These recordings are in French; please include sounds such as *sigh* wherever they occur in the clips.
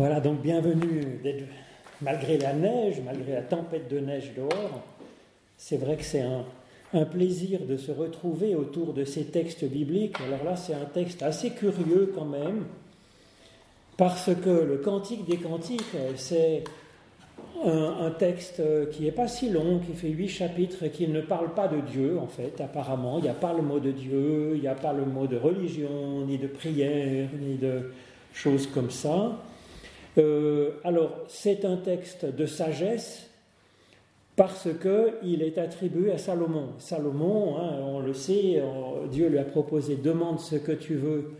Voilà, donc bienvenue malgré la neige, malgré la tempête de neige dehors. C'est vrai que c'est un, un, plaisir de se retrouver autour de ces textes bibliques. Alors là, c'est un texte assez curieux quand même, parce que le Cantique des Cantiques, c'est un, texte qui n'est pas si long, qui fait huit chapitres qui ne parle pas de Dieu, en fait, apparemment. Il n'y a pas le mot de Dieu, il n'y a pas le mot de religion, ni de prière, ni de choses comme ça. Euh, alors, c'est un texte de sagesse parce qu'il est attribué à Salomon. Salomon, hein, on le sait, Dieu lui a proposé demande ce que tu veux,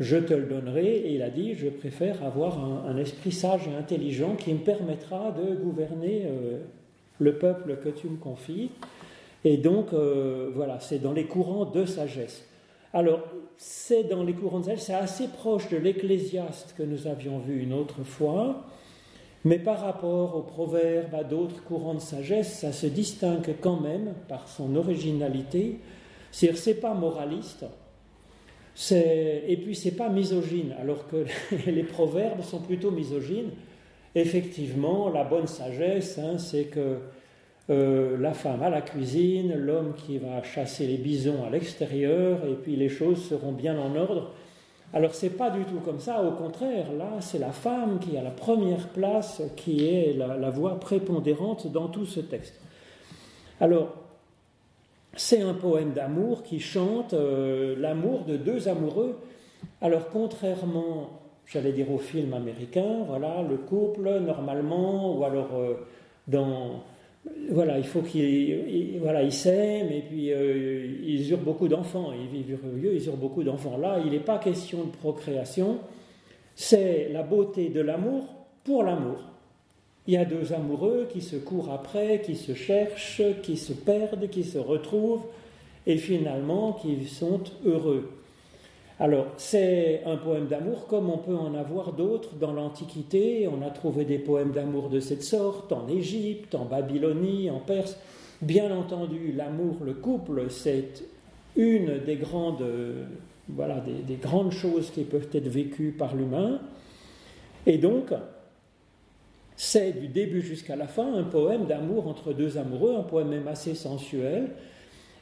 je te le donnerai. Et il a dit je préfère avoir un, esprit sage et intelligent qui me permettra de gouverner euh, le peuple que tu me confies. Et donc, euh, voilà, c'est dans les courants de sagesse. Alors, c'est dans les courants de sagesse, c'est assez proche de l'Ecclésiaste que nous avions vu une autre fois, mais par rapport aux proverbes, à d'autres courants de sagesse, ça se distingue quand même par son originalité. C'est-à-dire, c'est pas moraliste, et puis c'est pas misogyne, alors que *laughs* les proverbes sont plutôt misogynes. Effectivement, la bonne sagesse, hein, c'est que euh, la femme à la cuisine, l'homme qui va chasser les bisons à l'extérieur, et puis les choses seront bien en ordre. Alors c'est pas du tout comme ça, au contraire, là c'est la femme qui a la première place, qui est la, voix prépondérante dans tout ce texte. Alors c'est un poème d'amour qui chante euh, l'amour de deux amoureux. Alors contrairement, j'allais dire au film américain, voilà, le couple normalement, ou alors euh, dans voilà, il faut qu'ils voilà, s'aiment et puis euh, ils eurent beaucoup d'enfants, ils vivent ils eurent beaucoup d'enfants. Là, il n'est pas question de procréation, c'est la beauté de l'amour pour l'amour. Il y a deux amoureux qui se courent après, qui se cherchent, qui se perdent, qui se retrouvent et finalement qui sont heureux. Alors, c'est un poème d'amour comme on peut en avoir d'autres dans l'Antiquité. On a trouvé des poèmes d'amour de cette sorte en Égypte, en Babylonie, en Perse. Bien entendu, l'amour, le couple, c'est une des grandes, voilà, des, grandes choses qui peuvent être vécues par l'humain. Et donc, c'est du début jusqu'à la fin un poème d'amour entre deux amoureux, un poème même assez sensuel.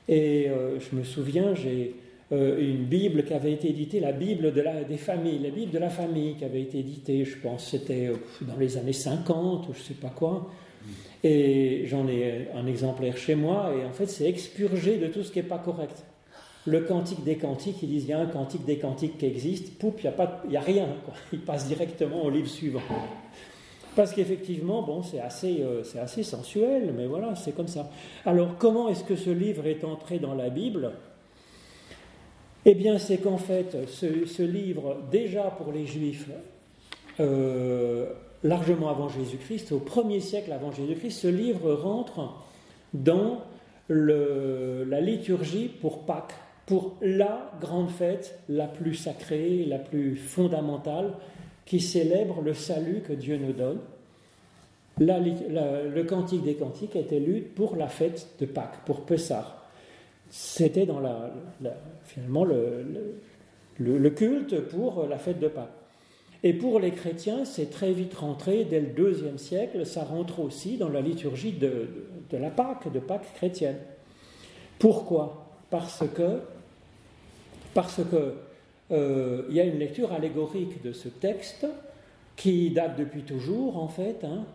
Et euh, je me souviens, j'ai une Bible qui avait été éditée, la Bible de la, des familles, la Bible de la famille qui avait été éditée, je pense, c'était euh, dans les années 50 ou je ne sais pas quoi. Et j'en ai un exemplaire chez moi, et en fait, c'est expurgé de tout ce qui n'est pas correct. Le cantique des cantiques, ils disent il y a un cantique des cantiques qui existe, poup, il n'y a, a, rien. *laughs* Il passe directement au livre suivant. Parce qu'effectivement, bon, c'est assez, euh, c'est assez sensuel, mais voilà, c'est comme ça. Alors, comment est-ce que ce livre est entré dans la Bible? Eh bien, c'est qu'en fait, ce, livre, déjà pour les Juifs, euh, largement avant Jésus-Christ, au premier siècle avant Jésus-Christ, ce livre rentre dans la liturgie pour Pâques, pour la grande fête la plus sacrée, la plus fondamentale, qui célèbre le salut que Dieu nous donne. le cantique des cantiques était lu pour la fête de Pâques, pour Pessah c'était finalement le, culte pour la fête de Pâques. Et pour les chrétiens, c'est très vite rentré, dès le deuxième siècle, ça rentre aussi dans la liturgie de, de, la Pâque, de Pâques chrétienne. Pourquoi? Parce que, parce que euh, il y a une lecture allégorique de ce texte qui date depuis toujours, en fait, hein,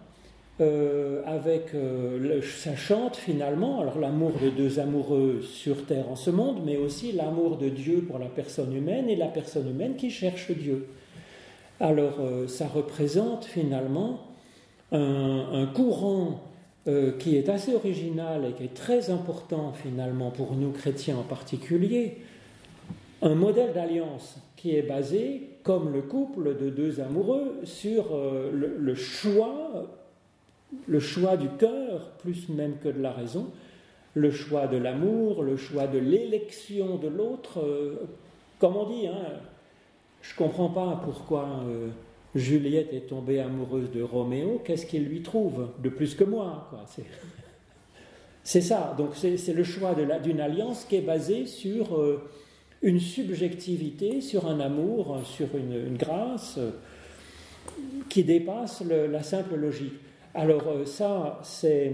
euh, avec euh, ça chante finalement alors l'amour de deux amoureux sur terre en ce monde, mais aussi l'amour de Dieu pour la personne humaine et la personne humaine qui cherche Dieu. Alors euh, ça représente finalement un, courant qui est assez original et qui est très important finalement pour nous chrétiens en particulier, un modèle d'alliance qui est basé, comme le couple de deux amoureux, sur le choix le choix du cœur, plus même que de la raison, le choix de l'amour, le choix de l'élection de l'autre. Euh, comme on dit, hein, je ne comprends pas pourquoi euh, Juliette est tombée amoureuse de Roméo, qu'est-ce qu'il lui trouve de plus que moi *laughs* C'est ça, donc c'est le choix d'une alliance qui est basée sur euh, une subjectivité, sur un amour, sur une grâce. qui dépasse la simple logique. Alors ça, c'est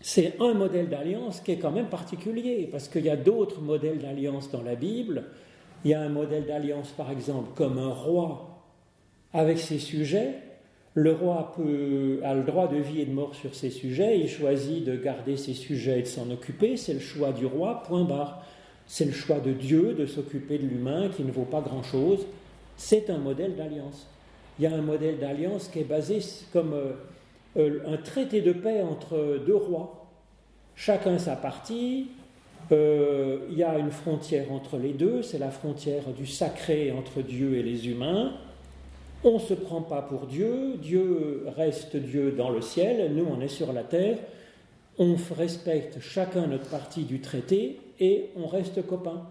c'est un modèle d'alliance qui est quand même particulier, parce qu'il y a d'autres modèles d'alliance dans la Bible. Il y a un modèle d'alliance, par exemple, comme un roi avec ses sujets. Le roi a le droit de vie et de mort sur ses sujets, il choisit de garder ses sujets et de s'en occuper, c'est le choix du roi, point barre. C'est le choix de Dieu de s'occuper de l'humain qui ne vaut pas grand-chose. C'est un modèle d'alliance. Il y a un modèle d'alliance qui est basé comme euh, euh, un traité de paix entre deux rois. Chacun sa partie. Euh, il y a une frontière entre les deux, c'est la frontière du sacré entre Dieu et les humains. On ne se prend pas pour Dieu, Dieu reste Dieu dans le ciel, nous on est sur la terre. On respecte chacun notre partie du traité et on reste copains.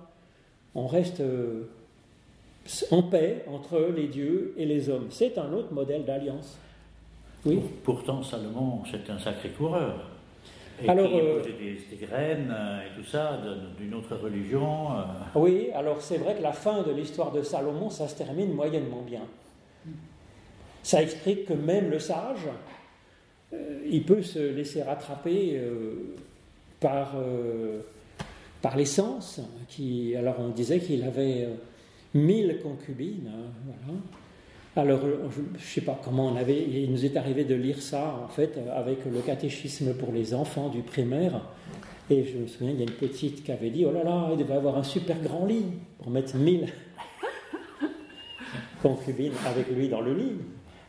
On reste en paix entre les dieux et les hommes. C'est un autre modèle d'alliance. Oui. Pourtant, Salomon, c'est un sacré coureur. Et alors, euh, des, graines euh, et tout ça d'une autre religion. Euh. Oui, alors c'est vrai que la fin de l'histoire de Salomon, ça se termine moyennement bien. Ça explique que même le sage, il peut se laisser rattraper par, par l'essence. Qui, alors on disait qu'il avait mille concubines. Hein, voilà. Alors, je ne sais pas comment on avait. Il nous est arrivé de lire ça, en fait, avec le catéchisme pour les enfants du primaire. Et je me souviens, il y a une petite qui avait dit Oh là là, il devait avoir un super grand lit pour mettre mille *laughs* concubines avec lui dans le lit.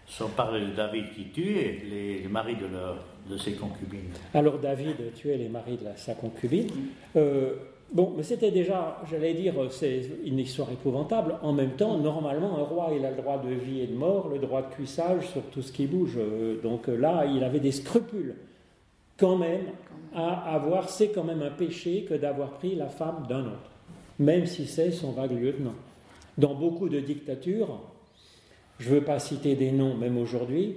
Sans parler de David qui tuait les, maris de, de ses concubines. Alors, David tuait les maris de sa concubine. Euh, Bon, mais c'était déjà, j'allais dire, c'est une histoire épouvantable. En même temps, normalement, un roi, il a le droit de vie et de mort, le droit de cuissage sur tout ce qui bouge. Donc là, il avait des scrupules, quand même, à avoir. C'est quand même un péché que d'avoir pris la femme d'un autre, même si c'est son vague lieutenant. Dans beaucoup de dictatures, je ne veux pas citer des noms, même aujourd'hui,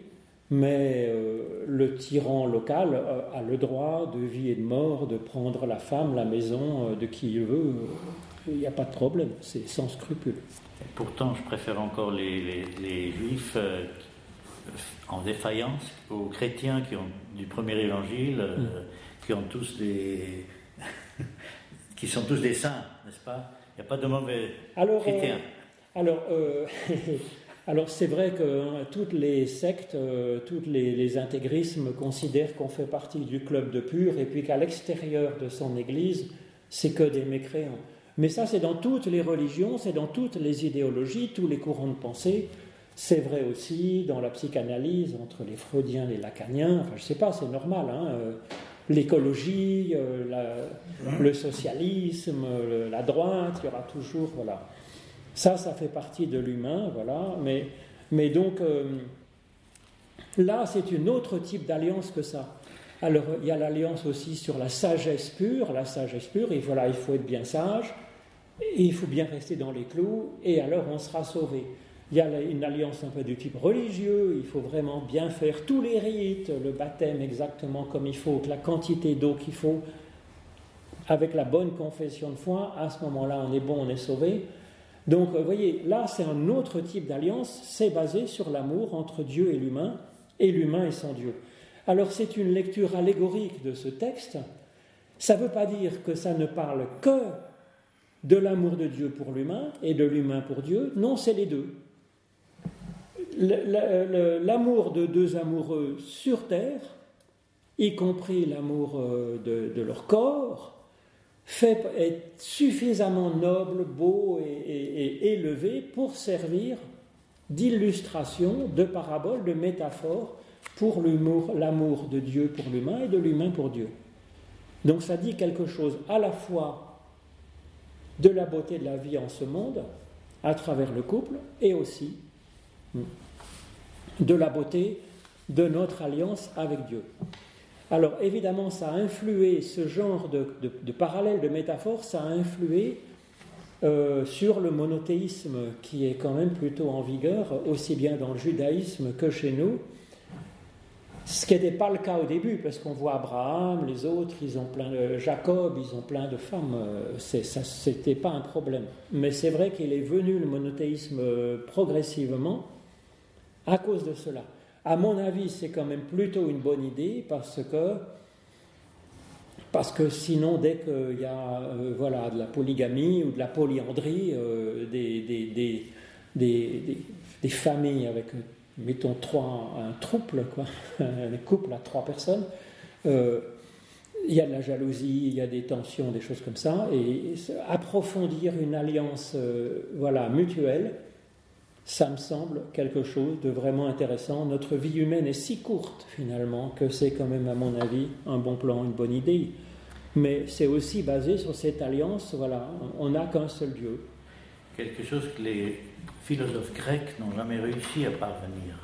mais euh, le tyran local euh, a le droit de vie et de mort, de prendre la femme, la maison euh, de qui il veut. Il n'y a pas de problème, c'est sans scrupule. pourtant, je préfère encore les, juifs en défaillance aux chrétiens qui ont du premier évangile, mm. qui ont tous des. *laughs* qui sont tous des saints, n'est-ce pas? Il n'y a pas de mauvais chrétiens. alors, *laughs* Alors c'est vrai que hein, toutes les sectes, euh, tous les, intégrismes considèrent qu'on fait partie du club de pur et puis qu'à l'extérieur de son Église, c'est que des mécréants. Mais ça, c'est dans toutes les religions, c'est dans toutes les idéologies, tous les courants de pensée. C'est vrai aussi dans la psychanalyse entre les freudiens et les lacaniens. Enfin, je ne sais pas, c'est normal. Hein, euh, l'écologie, euh, le socialisme, la droite, il y aura toujours. Voilà. Ça, ça fait partie de l'humain, voilà. Mais, mais donc, euh, là, c'est un autre type d'alliance que ça. Alors, il y a l'alliance aussi sur la sagesse pure. La sagesse pure, et voilà, il faut être bien sage, et il faut bien rester dans les clous, et alors on sera sauvé. Il y a une alliance un peu du type religieux, il faut vraiment bien faire tous les rites, le baptême exactement comme il faut, la quantité d'eau qu'il faut, avec la bonne confession de foi, à ce moment-là on est bon, on est sauvé. Donc, vous voyez, là, c'est un autre type d'alliance, c'est basé sur l'amour entre Dieu et l'humain, et l'humain et son Dieu. Alors, c'est une lecture allégorique de ce texte. Ça ne veut pas dire que ça ne parle que de l'amour de Dieu pour l'humain et de l'humain pour Dieu. Non, c'est les deux. L'amour de deux amoureux sur terre, y compris l'amour euh, de leur corps, fait être suffisamment noble, beau et, élevé pour servir d'illustration, de parabole, de métaphore pour l'amour de Dieu pour l'humain et de l'humain pour Dieu. Donc ça dit quelque chose à la fois de la beauté de la vie en ce monde, à travers le couple, et aussi de la beauté de notre alliance avec Dieu. Alors évidemment, ça a influé, ce genre de, de, parallèle, de métaphore, ça a influé euh, sur le monothéisme qui est quand même plutôt en vigueur, aussi bien dans le judaïsme que chez nous. Ce qui n'était pas le cas au début, parce qu'on voit Abraham, les autres, ils ont plein de Jacob, ils ont plein de femmes. Euh, ça, n'était pas un problème. Mais c'est vrai qu'il est venu le monothéisme progressivement à cause de cela. À mon avis, c'est quand même plutôt une bonne idée parce que, parce que sinon, dès qu'il y a euh, voilà, de la polygamie ou de la polyandrie, euh, des, des, des, des, familles avec, mettons, trois, un trouble, quoi, *laughs* un couple à trois personnes, euh, il y a de la jalousie, il y a des tensions, des choses comme ça, et approfondir une alliance voilà, mutuelle, ça me semble quelque chose de vraiment intéressant. Notre vie humaine est si courte finalement que c'est quand même, à mon avis, un bon plan, une bonne idée. Mais c'est aussi basé sur cette alliance, voilà, on n'a qu'un seul Dieu. Quelque chose que les philosophes grecs n'ont jamais réussi à parvenir.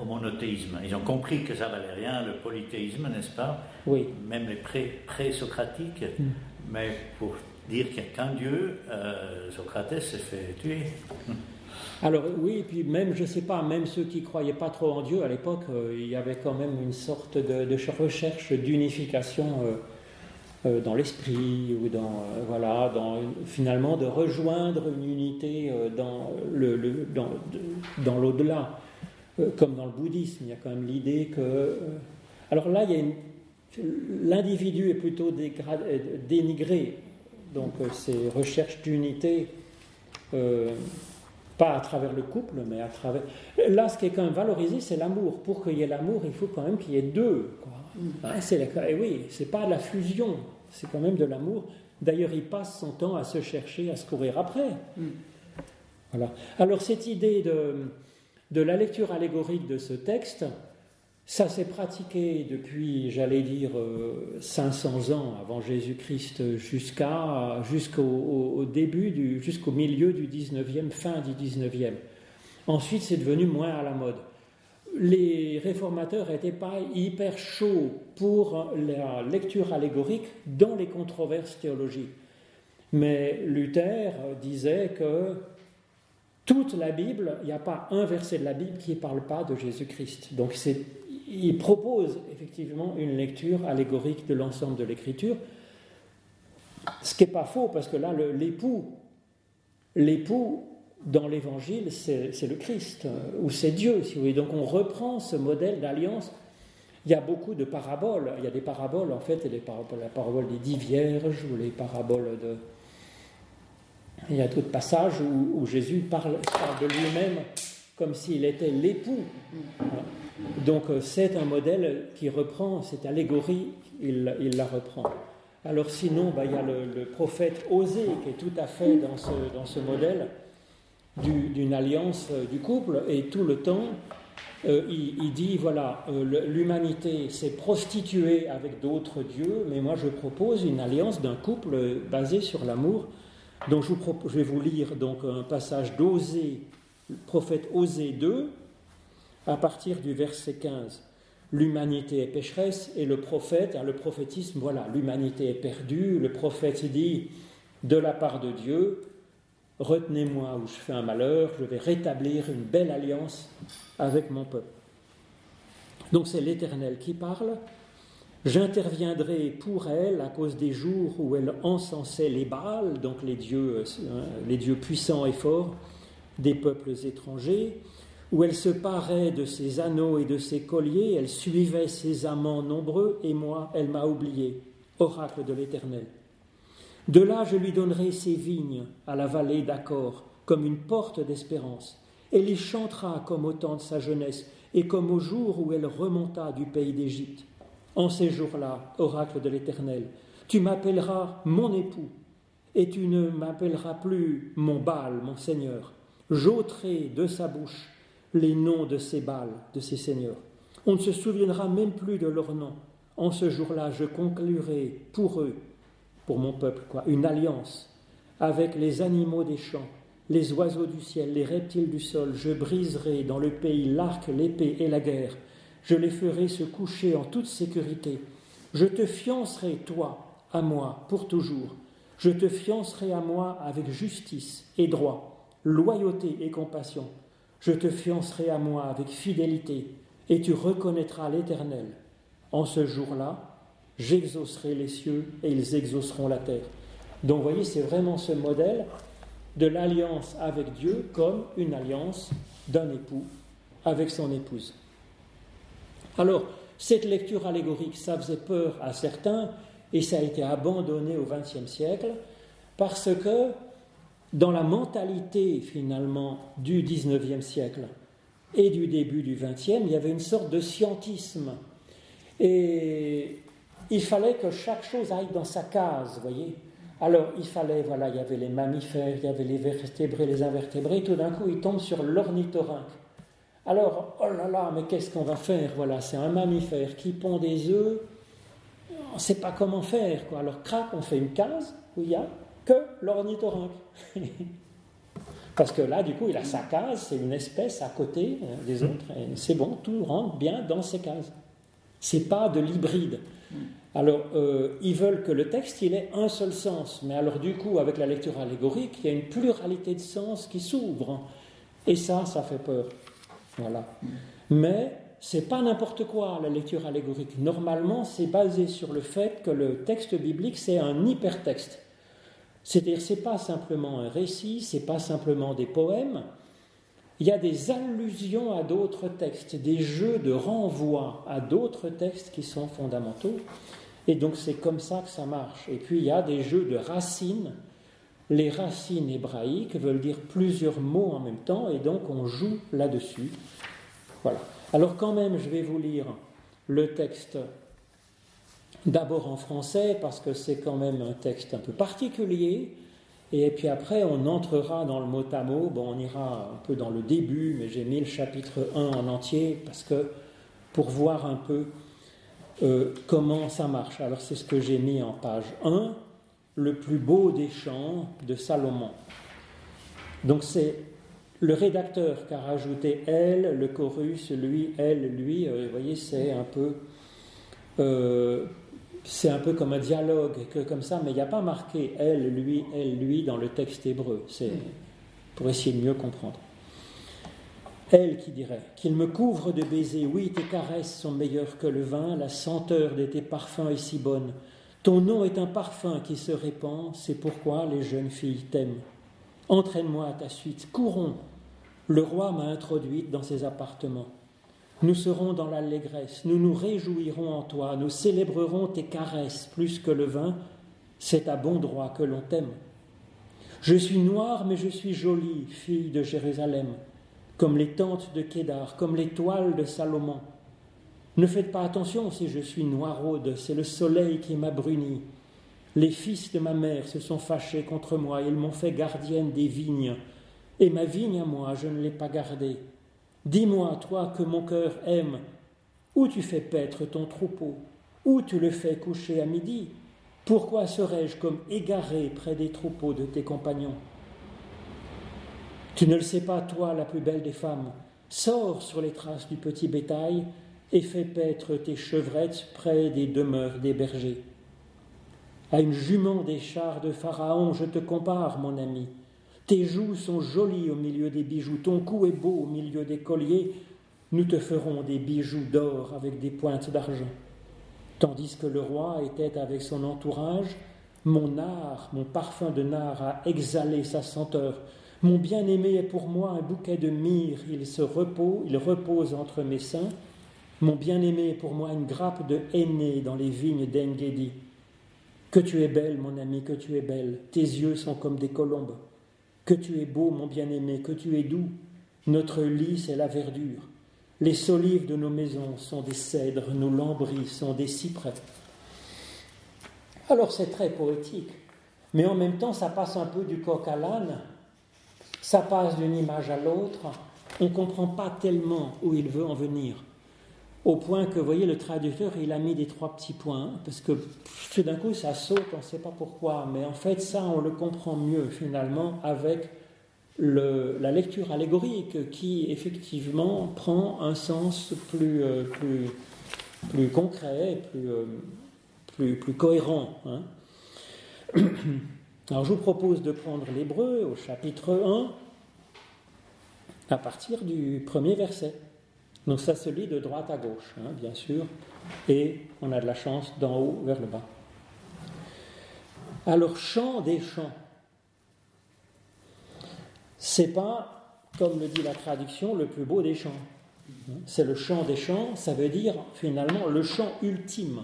au monothéisme. Ils ont compris que ça valait rien, le polythéisme, n'est-ce pas? Oui. Même les pré-socratiques. Hmm. Mais pour dire qu'il n'y a qu'un Dieu, euh, Socrate s'est fait tuer. Alors oui, puis même, je ne sais pas, même ceux qui ne croyaient pas trop en Dieu à l'époque, euh, il y avait quand même une sorte de, recherche d'unification euh, dans l'esprit, ou dans, voilà, dans, finalement de rejoindre une unité dans, l'au-delà. comme dans le bouddhisme, il y a quand même l'idée que... alors là, y L'individu est plutôt dénigré donc euh, ces recherches d'unité, euh, pas à travers le couple, mais à travers... Là, ce qui est quand même valorisé, c'est l'amour. Pour qu'il y ait l'amour, il faut quand même qu'il y ait deux. Hein, c'est Et oui, c'est pas de la fusion, c'est quand même de l'amour. D'ailleurs, il passe son temps à se chercher, à se courir après. Voilà. Alors, cette idée de, de la lecture allégorique de ce texte, ça s'est pratiqué depuis, j'allais dire, 500 euh, ans avant Jésus-Christ jusqu'à, jusqu'au début, jusqu'au milieu du 19e, fin du 19e. Ensuite, c'est devenu moins à la mode. Les réformateurs n'étaient pas hyper chauds pour la lecture allégorique dans les controverses théologiques. Mais Luther disait que toute la Bible, il n'y a pas un verset de la Bible qui ne parle pas de Jésus-Christ. Donc c'est il propose effectivement une lecture allégorique de l'ensemble de l'écriture, ce qui n'est pas faux, parce que là, l'époux, l'époux dans l'évangile, c'est le Christ, euh, ou c'est Dieu, si vous voulez. Donc on reprend ce modèle d'alliance. Il y a beaucoup de paraboles. Il y a des paraboles, en fait, les paraboles, la parabole des dix vierges, ou les paraboles de. Il y a d'autres passages où, Jésus parle de lui-même comme s'il était l'époux. Donc euh, c'est un modèle qui reprend, cette allégorie, il, la reprend. Alors sinon, bah, il y a le, prophète Osée qui est tout à fait dans ce, dans ce modèle d'une alliance euh, du couple, et tout le temps, euh, il, dit, voilà, l'humanité s'est prostituée avec d'autres dieux, mais moi je propose une alliance d'un couple basé sur l'amour. Donc je, vous je, vais vous lire donc un passage d'Osée, prophète Osée 2, à partir du verset 15. L'humanité est pécheresse et le prophète, le prophétisme, voilà, l'humanité est perdue. Le prophète dit de la part de Dieu, retenez-moi où je fais un malheur, je vais rétablir une belle alliance avec mon peuple. Donc c'est l'Éternel qui parle. J'interviendrai pour elle à cause des jours où elle encensait les Baals, donc les dieux, hein, les dieux puissants et forts des peuples étrangers où elle se parait de ses anneaux et de ses colliers, elle suivait ses amants nombreux, et moi, elle m'a oublié, oracle de l'Éternel. De là, je lui donnerai ses vignes à la vallée d'Accord, comme une porte d'espérance. Elle y chantera comme au temps de sa jeunesse, et comme au jour où elle remonta du pays d'Égypte. En ces jours-là, oracle de l'Éternel, tu m'appelleras mon époux, et tu ne m'appelleras plus mon Baal, mon Seigneur. J'ôterai de sa bouche les noms de ces bals, de ces seigneurs. On ne se souviendra même plus de leurs noms. En ce jour-là, je conclurai pour eux, pour mon peuple, quoi, une alliance avec les animaux des champs, les oiseaux du ciel, les reptiles du sol. Je briserai dans le pays l'arc, l'épée et la guerre. Je les ferai se coucher en toute sécurité. Je te fiancerai, toi, à moi, pour toujours. Je te fiancerai à moi avec justice et droit, loyauté et compassion. Je te fiancerai à moi avec fidélité, et tu reconnaîtras l'Éternel. En ce jour-là, j'exaucerai les cieux, et ils exauceront la terre. Donc, vous voyez, c'est vraiment ce modèle de l'alliance avec Dieu comme une alliance d'un époux avec son épouse. Alors, cette lecture allégorique, ça faisait peur à certains et ça a été abandonné au XXe siècle parce que dans la mentalité finalement du XIXe siècle et du début du XXe, il y avait une sorte de scientisme. Et il fallait que chaque chose aille dans sa case, voyez. Alors il fallait, voilà, il y avait les mammifères, il y avait les vertébrés, les invertébrés, tout d'un coup il tombe sur l'ornithorynque. Alors, oh là là, mais qu'est-ce qu'on va faire Voilà, c'est un mammifère qui pond des œufs, on ne sait pas comment faire, quoi. Alors crac, on fait une case où il y a que l'ornithorynque. *laughs* Parce que là, du coup, il a sa case, c'est une espèce à côté hein, des autres, et c'est bon, tout rentre bien dans ces cases. C'est pas de l'hybride. Alors, euh, ils veulent que le texte, il ait un seul sens. Mais alors, du coup, avec la lecture allégorique, il y a une pluralité de sens qui s'ouvre. Et ça, ça fait peur. Voilà. Mais c'est pas n'importe quoi, la lecture allégorique. Normalement, c'est basé sur le fait que le texte biblique, c'est un hypertexte. C'est-à-dire, c'est pas simplement un récit, c'est pas simplement des poèmes. Il y a des allusions à d'autres textes, des jeux de renvoi à d'autres textes qui sont fondamentaux. Et donc, c'est comme ça que ça marche. Et puis, il y a des jeux de racines. Les racines hébraïques veulent dire plusieurs mots en même temps, et donc on joue là-dessus. Voilà. Alors, quand même, je vais vous lire le texte D'abord en français, parce que c'est quand même un texte un peu particulier. Et puis après, on entrera dans le mot à mot. Bon, on ira un peu dans le début, mais j'ai mis le chapitre 1 en entier, parce que pour voir un peu euh, comment ça marche. Alors, c'est ce que j'ai mis en page 1, le plus beau des chants de Salomon. Donc, c'est le rédacteur qui a rajouté elle, le chorus, lui, elle, lui. Euh, vous voyez, c'est un peu. Euh, c'est un peu comme un dialogue, que, comme ça, mais il n'y a pas marqué elle, lui, elle, lui dans le texte hébreu. C'est pour essayer de mieux comprendre. Elle qui dirait Qu'il me couvre de baisers, oui, tes caresses sont meilleures que le vin, la senteur de tes parfums est si bonne. Ton nom est un parfum qui se répand, c'est pourquoi les jeunes filles t'aiment. Entraîne-moi à ta suite, courons. Le roi m'a introduite dans ses appartements. Nous serons dans l'allégresse, nous nous réjouirons en toi, nous célébrerons tes caresses plus que le vin, c'est à bon droit que l'on t'aime. Je suis noire, mais je suis jolie, fille de Jérusalem, comme les tentes de Kédar, comme les toiles de Salomon. Ne faites pas attention si je suis noiraude, c'est le soleil qui m'a bruni. Les fils de ma mère se sont fâchés contre moi, ils m'ont fait gardienne des vignes, et ma vigne à moi, je ne l'ai pas gardée. Dis-moi, toi que mon cœur aime, où tu fais paître ton troupeau, où tu le fais coucher à midi Pourquoi serais-je comme égaré près des troupeaux de tes compagnons? Tu ne le sais pas, toi, la plus belle des femmes. Sors sur les traces du petit bétail et fais paître tes chevrettes près des demeures des bergers. À une jument des chars de Pharaon, je te compare, mon ami. Tes joues sont jolies au milieu des bijoux, ton cou est beau au milieu des colliers, nous te ferons des bijoux d'or avec des pointes d'argent. Tandis que le roi était avec son entourage, mon nard, mon parfum de nard a exhalé sa senteur. Mon bien-aimé est pour moi un bouquet de myrrhe, il se repose, il repose entre mes seins. Mon bien-aimé est pour moi une grappe de henné dans les vignes d'Engedi. Que tu es belle, mon ami, que tu es belle. Tes yeux sont comme des colombes. Que tu es beau, mon bien-aimé, que tu es doux. Notre lit, c'est la verdure. Les solives de nos maisons sont des cèdres, nos lambris sont des cyprès. Alors c'est très poétique, mais en même temps ça passe un peu du coq à l'âne, ça passe d'une image à l'autre, on ne comprend pas tellement où il veut en venir. Au point que, vous voyez, le traducteur, il a mis des trois petits points, parce que tout d'un coup, ça saute, on ne sait pas pourquoi. Mais en fait, ça, on le comprend mieux, finalement, avec la lecture allégorique, qui, effectivement, prend un sens plus, euh, plus, concret, plus, euh, plus, plus cohérent. Hein. *coughs* Alors, je vous propose de prendre l'hébreu au chapitre 1, à partir du premier verset. Donc ça se lit de droite à gauche, hein, bien sûr, et on a de la chance d'en haut vers le bas. Alors chant des chants. c'est pas, comme le dit la traduction, le plus beau des chants. C'est le chant des chants, ça veut dire finalement le chant ultime.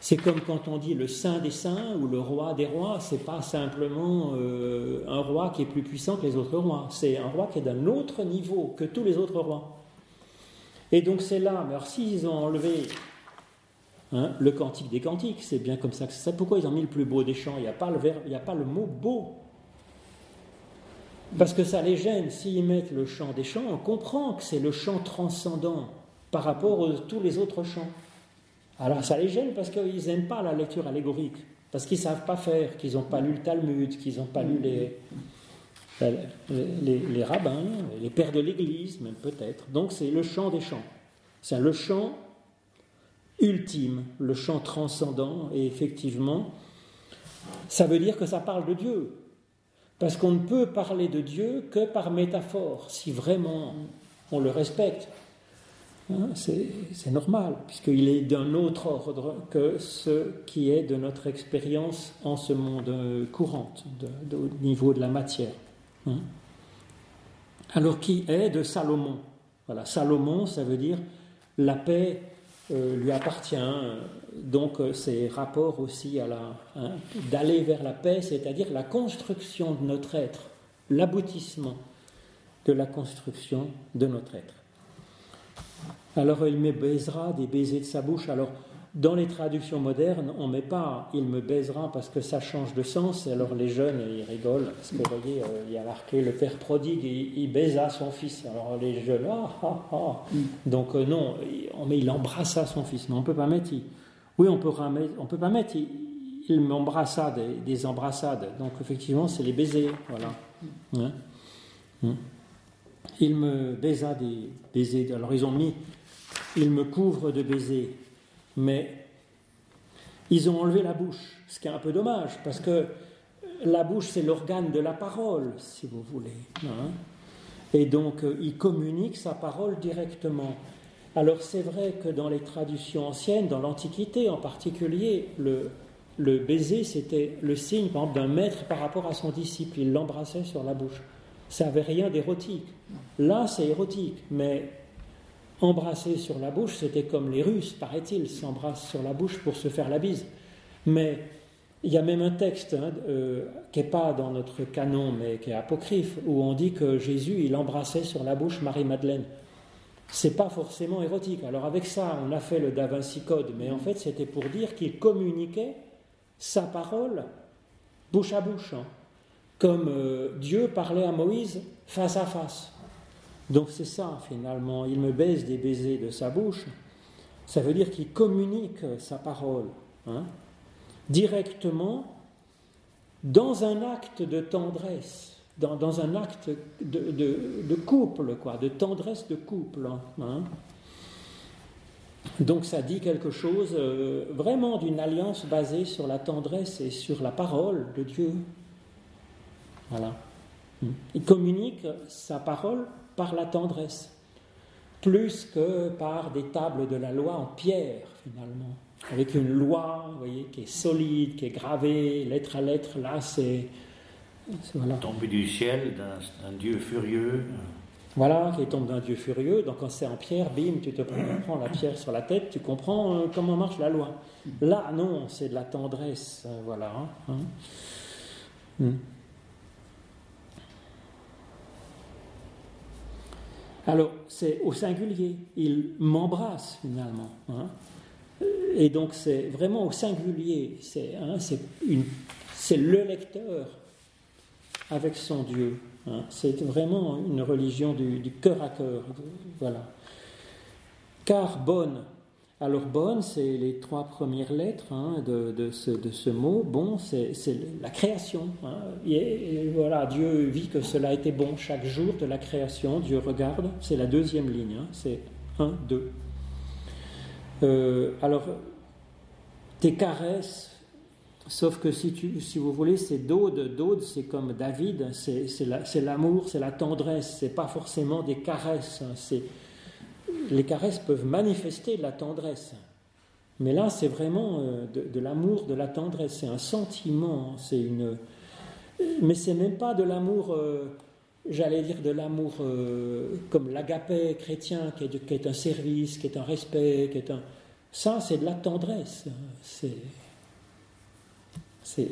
C'est comme quand on dit le saint des saints ou le roi des rois, c'est pas simplement euh, un roi qui est plus puissant que les autres rois, c'est un roi qui est d'un autre niveau que tous les autres rois. Et donc c'est là, mais alors s'ils ont enlevé hein, le cantique des cantiques, c'est bien comme ça que c'est Pourquoi ils ont mis le plus beau des chants Il n'y a, pas le il n'y a pas le mot beau. Parce que ça les gêne. S'ils mettent le chant des chants, on comprend que c'est le chant transcendant par rapport à tous les autres chants. Alors ça les gêne parce qu'ils n'aiment pas la lecture allégorique, parce qu'ils ne savent pas faire, qu'ils n'ont pas lu le Talmud, qu'ils n'ont pas lu les, les, les, rabbins, les pères de l'Église, même peut-être. Donc c'est le chant des chants. C'est le chant ultime, le chant transcendant, et effectivement, ça veut dire que ça parle de Dieu. Parce qu'on ne peut parler de Dieu que par métaphore, si vraiment on le respecte. Hein, c'est normal, puisqu'il est d'un autre ordre que ce qui est de notre expérience en ce monde courant, au niveau de la matière. Hein. Alors, qui est de Salomon? Voilà, Salomon, ça veut dire la paix euh, lui appartient. Donc, euh, c'est rapport aussi à la hein, d'aller vers la paix, c'est-à-dire la construction de notre être, l'aboutissement de la construction de notre être. Alors il me baisera des baisers de sa bouche. Alors dans les traductions modernes, on ne met pas il me baisera parce que ça change de sens. Et alors les jeunes, ils rigolent parce que vous voyez, euh, il y a marqué le père prodigue, il, il baisa son fils. Alors les jeunes, ah ah ah. Donc euh, non, on met il embrassa son fils. Non, on ne peut pas mettre. oui, on peut on peut pas mettre. Il, m'embrassa des, des, embrassades. Donc effectivement, c'est les baisers. Voilà. Hein? Hein? Il me baisa des baisers. Alors ils ont mis il me couvre de baisers. Mais ils ont enlevé la bouche, ce qui est un peu dommage, parce que la bouche, c'est l'organe de la parole, si vous voulez. Hein. Et donc, euh, il communique sa parole directement. Alors, c'est vrai que dans les traditions anciennes, dans l'Antiquité en particulier, le, baiser, c'était le signe, par d'un maître par rapport à son disciple. Il l'embrassait sur la bouche. Ça n'avait rien d'érotique. Là, c'est érotique, mais Embrasser sur la bouche, c'était comme les Russes, paraît-il, s'embrassent sur la bouche pour se faire la bise. Mais il y a même un texte hein, euh, qui n'est pas dans notre canon, mais qui est apocryphe, où on dit que Jésus, il embrassait sur la bouche Marie-Madeleine. C'est pas forcément érotique. Alors avec ça, on a fait le Da Vinci Code, mais en fait, c'était pour dire qu'il communiquait sa parole bouche à bouche, hein, comme euh, Dieu parlait à Moïse face à face. Donc c'est ça finalement, il me baise des baisers de sa bouche, ça veut dire qu'il communique sa parole hein, directement dans un acte de tendresse, dans, un acte de, couple, quoi, de tendresse de couple. Hein. Donc ça dit quelque chose euh, vraiment d'une alliance basée sur la tendresse et sur la parole de Dieu. Voilà. Il communique sa parole par la tendresse, plus que par des tables de la loi en pierre, finalement, avec une loi, vous voyez, qui est solide, qui est gravée, lettre à lettre, là, c'est... Voilà. Tombé du ciel d'un Dieu furieux. Voilà, qui tombe d'un Dieu furieux. Donc quand c'est en pierre, bim, tu te prends la pierre sur la tête, tu comprends euh, comment marche la loi. Là, non, c'est de la tendresse, euh, voilà. Hein, hein. Alors, c'est au singulier. Il m'embrasse finalement. Hein. Et donc, c'est vraiment au singulier. C'est hein, le lecteur avec son Dieu. Hein. C'est vraiment une religion du, cœur à cœur. Voilà. Car bonne, alors bonne, c'est les trois premières lettres hein, de, ce, mot. Bon, c'est la création. Hein. Et, voilà, Dieu vit que cela était bon chaque jour de la création. Dieu regarde. C'est la deuxième ligne. Hein. c'est un, deux. Euh, alors, tes caresses, sauf que si, tu, si vous voulez, c'est d'Aude. D'Aude, c'est comme David. C'est l'amour, c'est la tendresse. C'est pas forcément des caresses. c'est les caresses peuvent manifester de la tendresse. Mais là, c'est vraiment euh, de, l'amour, de la tendresse. C'est un sentiment. C'est une. Mais c'est même pas de l'amour. Euh, j'allais dire, de l'amour euh, comme l'agapé chrétien, qui est, un service, qui est un respect, qui est un... Ça, c'est de la tendresse. C'est,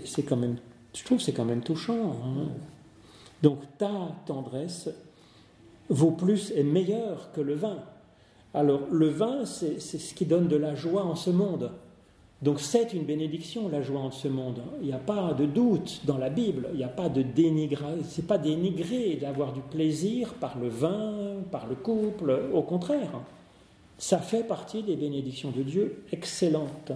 c'est, quand même... Je trouve c'est quand même touchant. Hein. Donc ta tendresse vaut plus et meilleur que le vin. Alors le vin, c'est, ce qui donne de la joie en ce monde. Donc c'est une bénédiction la joie en ce monde. Il n'y a pas de doute dans la Bible. Il n'y a pas de dénigrer. C'est pas dénigré d'avoir du plaisir par le vin, par le couple. Au contraire, ça fait partie des bénédictions de Dieu excellentes.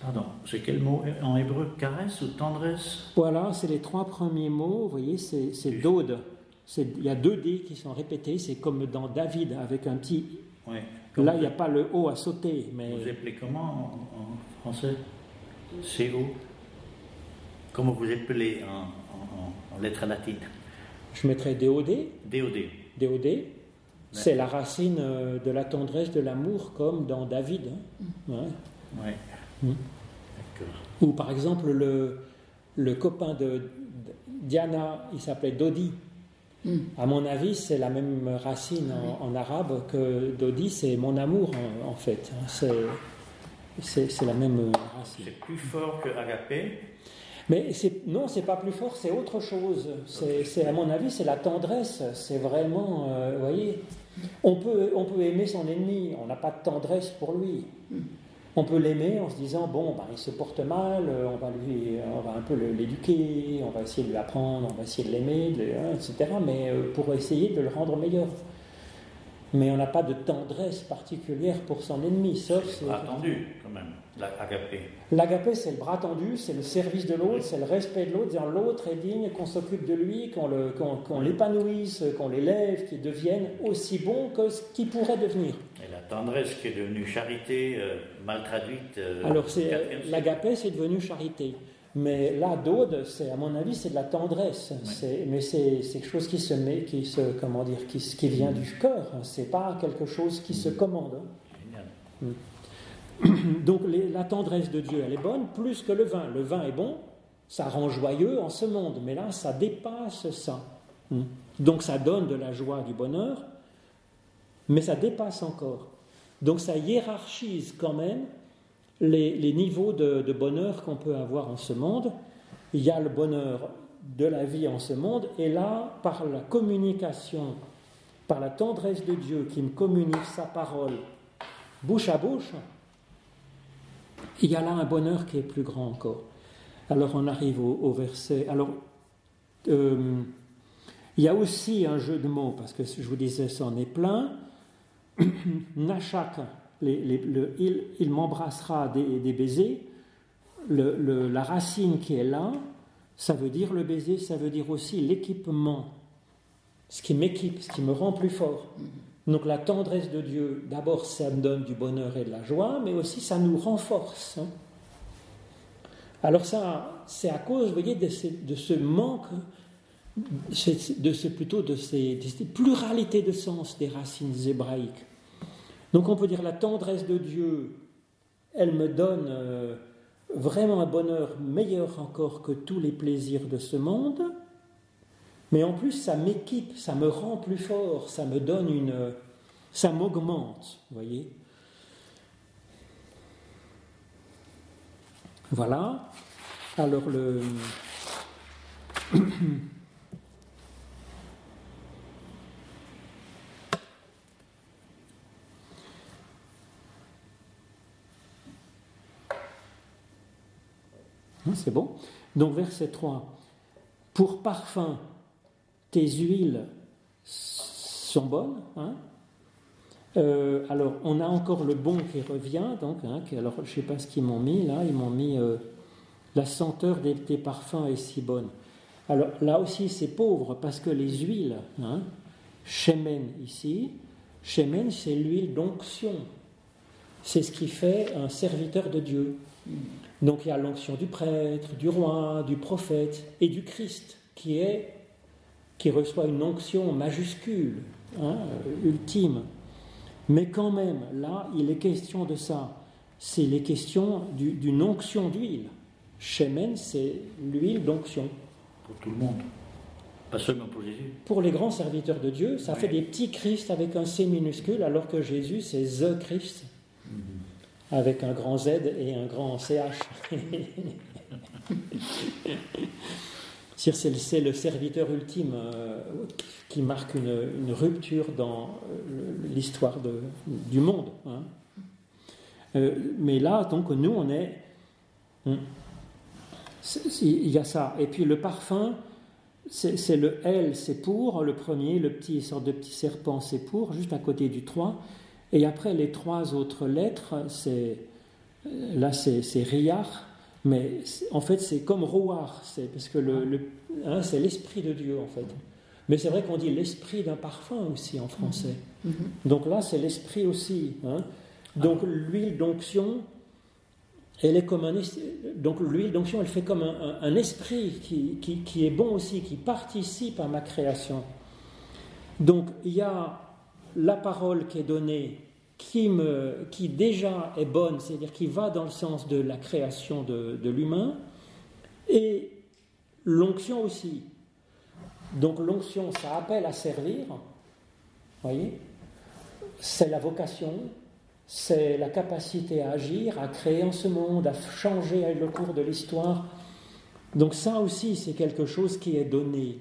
Pardon, c'est quel mot en hébreu? Caresse ou tendresse? Voilà, c'est les trois premiers mots. Vous voyez, c'est, dode. il y a deux D qui sont répétés. C'est comme dans David avec un petit. Là, il n'y a pas le O à sauter. Mais... Vous appelez comment français? CO Comment vous appelez en, en, lettres latines? Je mettrais DOD. DOD. DOD. C'est la racine euh, de la tendresse, de l'amour, comme dans David. Hein. Ouais. Hmm. Ou par exemple, le, le copain de Diana, il s'appelait Dodi. Hmm. À mon avis, c'est la même racine en, arabe que Dodi, c'est mon amour en, en fait. Hein. C'est c'est la même racine. C'est plus fort que agapé mais non, c'est pas plus fort, c'est autre chose. C'est à mon avis, c'est la tendresse. C'est vraiment, euh, vous voyez, on peut, on peut aimer son ennemi, on n'a pas de tendresse pour lui. On peut l'aimer en se disant bon, ben, il se porte mal, euh, on va lui, on va un peu l'éduquer, on va essayer de lui apprendre, on va essayer de l'aimer, hein, etc. Mais pour essayer de le rendre meilleur mais on n'a pas de tendresse particulière pour son ennemi, sauf. C'est le bras tendu, quand même, l'agapé. C'est le bras tendu, c'est le service de l'autre, c'est le respect de l'autre, dire l'autre est digne, qu'on s'occupe de lui, qu'on l'épanouisse, qu'on l'élève, qu'il devienne aussi bon que ce qu'il pourrait devenir. Et la tendresse qui est devenue charité, euh, mal traduite. Euh, Alors, l'agapé, c'est devenu charité. Mais là, d'Aude, c'est à mon avis, c'est de la tendresse. Mais c'est quelque chose qui se met, qui se, comment dire, qui, qui vient du cœur. C'est pas quelque chose qui se commande. Hmm. *coughs* Donc la tendresse de Dieu, elle est bonne, plus que le vin. Le vin est bon, ça rend joyeux en ce monde, mais là, ça dépasse ça. Hmm. Donc ça donne de la joie, du bonheur, mais ça dépasse encore. Donc ça hiérarchise quand même les, niveaux de, bonheur qu'on peut avoir en ce monde. Il y a le bonheur de la vie en ce monde, et là, par la communication, par la tendresse de Dieu qui me communique sa parole bouche à bouche, il y a là un bonheur qui est plus grand encore. Alors on arrive au, verset. Alors, euh, il y a aussi un jeu de mots, parce que je vous disais, ça en est plein. *clears throat* Nachak, il, m'embrassera des, baisers, la racine qui est là, ça veut dire le baiser, ça veut dire aussi l'équipement, ce qui m'équipe, ce qui me rend plus fort. Donc la tendresse de Dieu, d'abord, ça me donne du bonheur et de la joie, mais aussi ça nous renforce. Hein. Alors ça, c'est à cause, vous voyez, de ce, manque, de ce, plutôt de ces, de cette pluralité de sens des racines hébraïques. Donc on peut dire la tendresse de Dieu, elle me donne euh, vraiment un bonheur meilleur encore que tous les plaisirs de ce monde, mais en plus ça m'équipe, ça me rend plus fort, ça me donne une... ça m'augmente, vous voyez. Voilà. Alors le... *coughs* Hein, c'est bon Donc verset 3. Pour parfum, tes huiles sont bonnes. Hein euh, alors, on a encore le bon qui revient. Donc, hein, alors, je ne sais pas ce qu'ils m'ont mis là. Ils m'ont mis euh, la senteur de tes parfums est si bonne. Alors là aussi, c'est pauvre parce que les huiles, hein, ici, shemen, c'est l'huile d'onction. C'est ce qui fait un serviteur de Dieu. Donc il y a l'onction du prêtre, du roi, du prophète et du Christ qui est qui reçoit une onction majuscule, hein, ultime. Mais quand même, là, il est question de ça. C'est les questions d'une onction d'huile. Shemen, c'est l'huile d'onction. Pour tout le monde. Pas seulement pour Jésus. Pour les grands serviteurs de Dieu, ça fait des petits Christ avec un C minuscule, alors que Jésus, c'est The Christ, mm-hmm. avec un grand Z et un grand CH. *laughs* c'est le serviteur ultime euh, qui marque une, rupture dans euh, l'histoire du monde. Hein. Euh, mais là, donc, nous, on est. Hmm, il y a ça. Et puis le parfum, c'est le L, c'est pour, le premier, le petit de petit serpent, c'est pour, juste à côté du 3. Et après, les trois autres lettres, c'est. Là, c'est riar, mais en fait, c'est comme roar, c'est parce que le, hein, c'est l'esprit de Dieu, en fait. Mais c'est vrai qu'on dit l'esprit d'un parfum aussi en français. Mm-hmm. Donc là, c'est l'esprit aussi. Hein. Donc l'huile d'onction, elle est comme un donc l'huile d'onction, elle fait comme un, esprit qui, qui, est bon aussi, qui participe à ma création. Donc il y a la parole qui est donnée, qui, me, qui déjà est bonne, c'est-à-dire qui va dans le sens de la création de, de l'humain, et l'onction aussi. Donc l'onction, ça appelle à servir, voyez, c'est la vocation, c'est la capacité à agir, à créer en ce monde, à changer le cours de l'histoire. Donc ça aussi, c'est quelque chose qui est donné.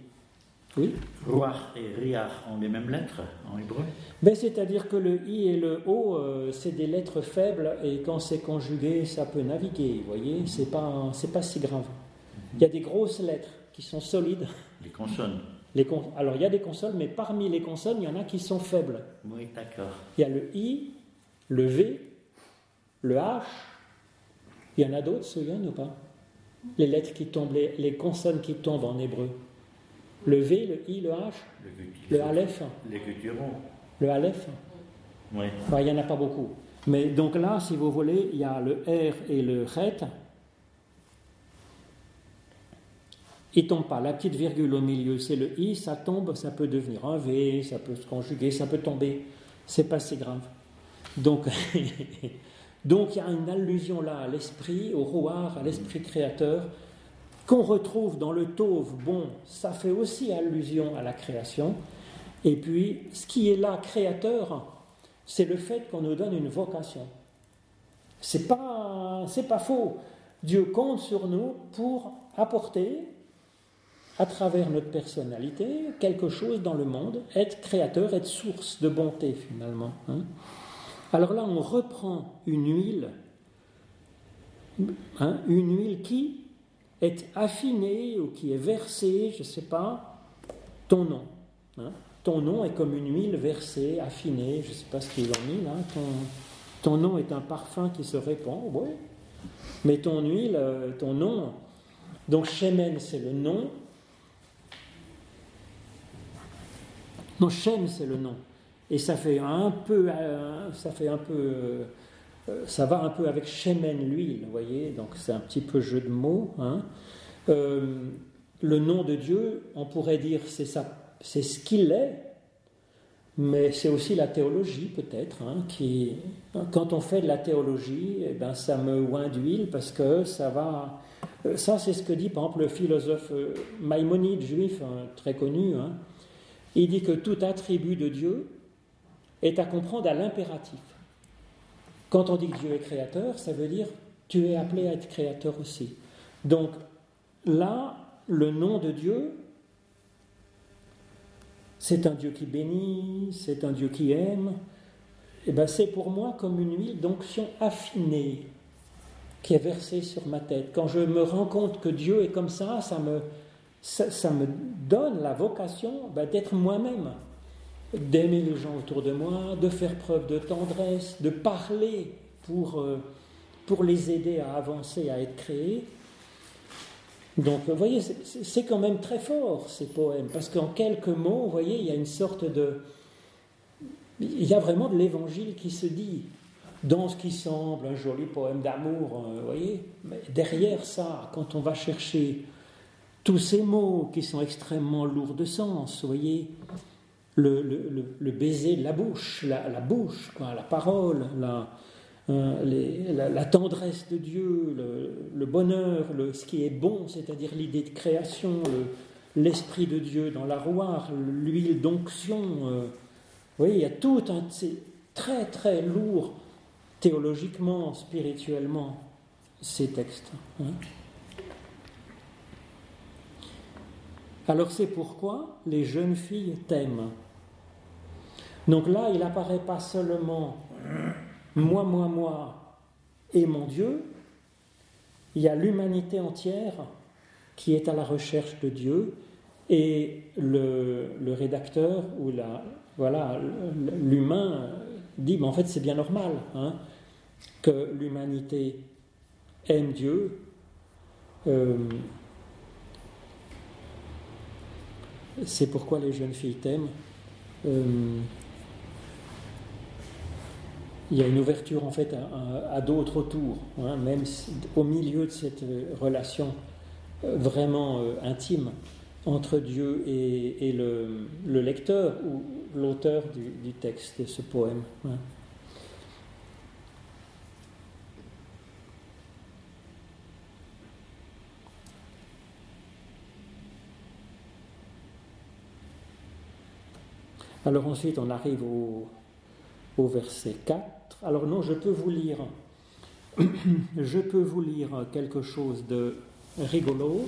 Oui Roar et Riar ont les mêmes lettres en hébreu ben, C'est-à-dire que le I et le O, euh, c'est des lettres faibles et quand c'est conjugué, ça peut naviguer, vous voyez, c'est pas, c'est pas si grave. Il y a des grosses lettres qui sont solides. Les consonnes. Les Alors il y a des consonnes, mais parmi les consonnes, il y en a qui sont faibles. Oui, d'accord. Il y a le I, le V, le H, il y en a d'autres, souviens ou pas? Les lettres qui tombent, les, consonnes qui tombent en hébreu. Le V, le I, le H, le, Aleph. Les gutturaux. Le Aleph. Oui. il n'y en a pas beaucoup. Mais donc là, si vous voulez, il y a le R et le Chet. Il ne tombe pas. La petite virgule au milieu, c'est le I, ça tombe, ça peut devenir un V, ça peut se conjuguer, ça peut tomber. C'est pas si grave. Donc, *laughs* donc il y a une allusion là à l'esprit, au roi, à l'esprit créateur, qu'on retrouve dans le Tauve. Bon, ça fait aussi allusion à la création. Et puis, ce qui est là créateur, c'est le fait qu'on nous donne une vocation. C'est pas, c'est pas faux. Dieu compte sur nous pour apporter, à travers notre personnalité, quelque chose dans le monde, être créateur, être source de bonté finalement. Hein. Alors là, on reprend une huile, hein, une huile qui est affinée ou qui est versée, je ne sais pas, ton nom. Hein. Ton nom est comme une huile versée, affinée, je ne sais pas ce qu'ils ont mis là. Ton, ton, nom est un parfum qui se répand, oui. Mais ton huile, euh, ton nom, donc Shemen c'est le nom. Non, Shem c'est le nom. Et ça fait un peu, euh, ça fait un peu, euh, ça va un peu avec Shemen, l'huile, vous voyez, donc c'est un petit peu jeu de mots. Hein. Euh, le nom de Dieu, on pourrait dire c'est ça, c'est ce qu'il est, mais c'est aussi la théologie peut-être, hein, quand on fait de la théologie, eh ben, ça me oint d'huile parce que ça va, ça c'est ce que dit par exemple le philosophe Maïmonide, juif, hein, très connu, il dit que tout attribut de Dieu est à comprendre à l'impératif. Quand on dit que Dieu est créateur, ça veut dire tu es appelé à être créateur aussi. Donc là, le nom de Dieu, c'est un Dieu qui bénit, c'est un Dieu qui aime. Et eh ben c'est pour moi comme une huile d'onction affinée qui est versée sur ma tête. Quand je me rends compte que Dieu est comme ça, ça me, ça, me donne la vocation ben, d'être moi-même d'aimer les gens autour de moi, de faire preuve de tendresse, de parler pour, euh, pour les aider à avancer, à être créés. Donc, vous voyez, c'est quand même très fort ces poèmes, parce qu'en quelques mots, vous voyez, il y a une sorte de. Il y a vraiment de l'évangile qui se dit dans ce qui semble un joli poème d'amour, euh, vous voyez, mais derrière ça, quand on va chercher tous ces mots qui sont extrêmement lourds de sens, vous voyez, le, baiser de la bouche, la, bouche, la parole, euh, la, tendresse de Dieu, le, bonheur, ce qui est bon, c'est-à-dire l'idée de création, l'Esprit de Dieu dans la rouard, l'huile d'onction. Euh, oui, il y a tout un. C'est très très lourd théologiquement, spirituellement, ces textes. Hein. Alors c'est pourquoi les jeunes filles t'aiment. Donc là, il apparaît pas seulement moi, moi, moi et mon Dieu, il y a l'humanité entière qui est à la recherche de Dieu et le, rédacteur ou la, voilà, l'humain dit, mais en fait c'est bien normal hein, que l'humanité aime Dieu. Euh, c'est pourquoi les jeunes filles t'aiment. Euh, il y a une ouverture en fait à, d'autres autour, hein, même au milieu de cette relation euh, vraiment euh, intime entre Dieu et, le, lecteur ou l'auteur du, texte de ce poème. Hein. Alors ensuite, on arrive au, au verset 4. Alors non, *clears throat* je peux vous lire, quelque chose de rigolo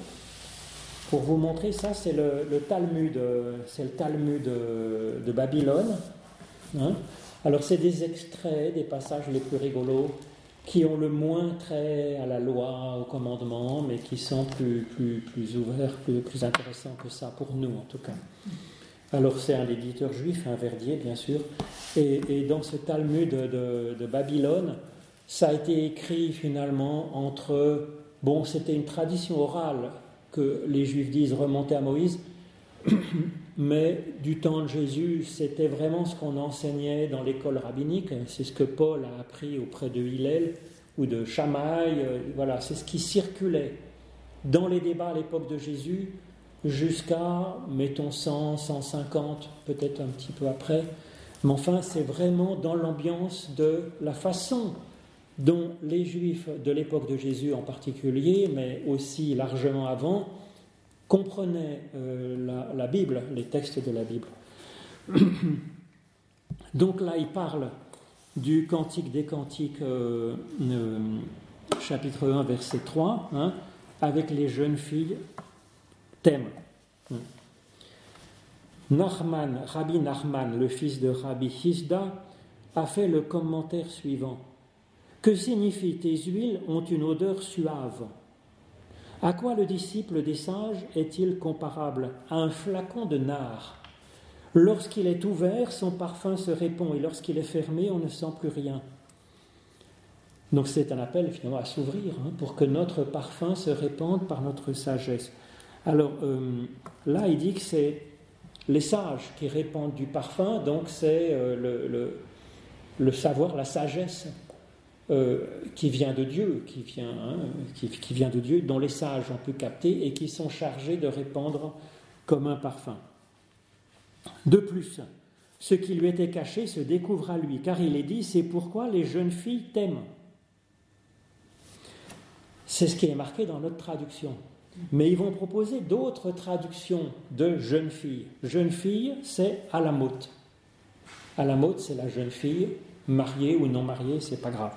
pour vous montrer ça. C'est le, Talmud, c'est le Talmud de, Babylone. Hein. Alors c'est des extraits des passages les plus rigolos qui ont le moins trait à la loi, au commandement, mais qui sont plus, ouverts, plus intéressants que ça, pour nous en tout cas. Alors c'est un éditeur juif, un Verdier bien sûr, et, dans ce Talmud de, Babylone, ça a été écrit finalement entre, bon c'était une tradition orale que les juifs disent remonter à Moïse, *coughs* mais du temps de Jésus, c'était vraiment ce qu'on enseignait dans l'école rabbinique, c'est ce que Paul a appris auprès de Hillel ou de Shammai, euh, voilà, c'est ce qui circulait dans les débats à l'époque de Jésus jusqu'à, mettons 100, 150, peut-être un petit peu après. Mais enfin, c'est vraiment dans l'ambiance de la façon dont les Juifs de l'époque de Jésus en particulier, mais aussi largement avant, comprenaient euh, la, Bible, les textes de la Bible. *coughs* Donc là, il parle du Cantique des Cantiques, euh, euh, chapitre 1, verset 3, hein, avec les jeunes filles thème. Nachman, Rabbi Nachman, le fils de Rabbi Hisda, a fait le commentaire suivant. Que signifient tes huiles ont une odeur suave? À quoi le disciple des sages est-il comparable? À un flacon de nard. Lorsqu'il est ouvert, son parfum se répand, et lorsqu'il est fermé, on ne sent plus rien. Donc c'est un appel finalement à s'ouvrir hein, pour que notre parfum se répande par notre sagesse. Alors euh, là, il dit que c'est les sages qui répandent du parfum, donc c'est euh, le, savoir, la sagesse euh, qui vient de Dieu, qui vient, hein, qui, vient de Dieu, dont les sages ont pu capter et qui sont chargés de répandre comme un parfum. De plus, ce qui lui était caché se découvre à lui, car il est dit, c'est pourquoi les jeunes filles t'aiment. C'est ce qui est marqué dans notre traduction. Mais ils vont proposer d'autres traductions de jeune fille. Jeune fille, c'est à la motte. À la motte, c'est la jeune fille, mariée ou non mariée, c'est pas grave.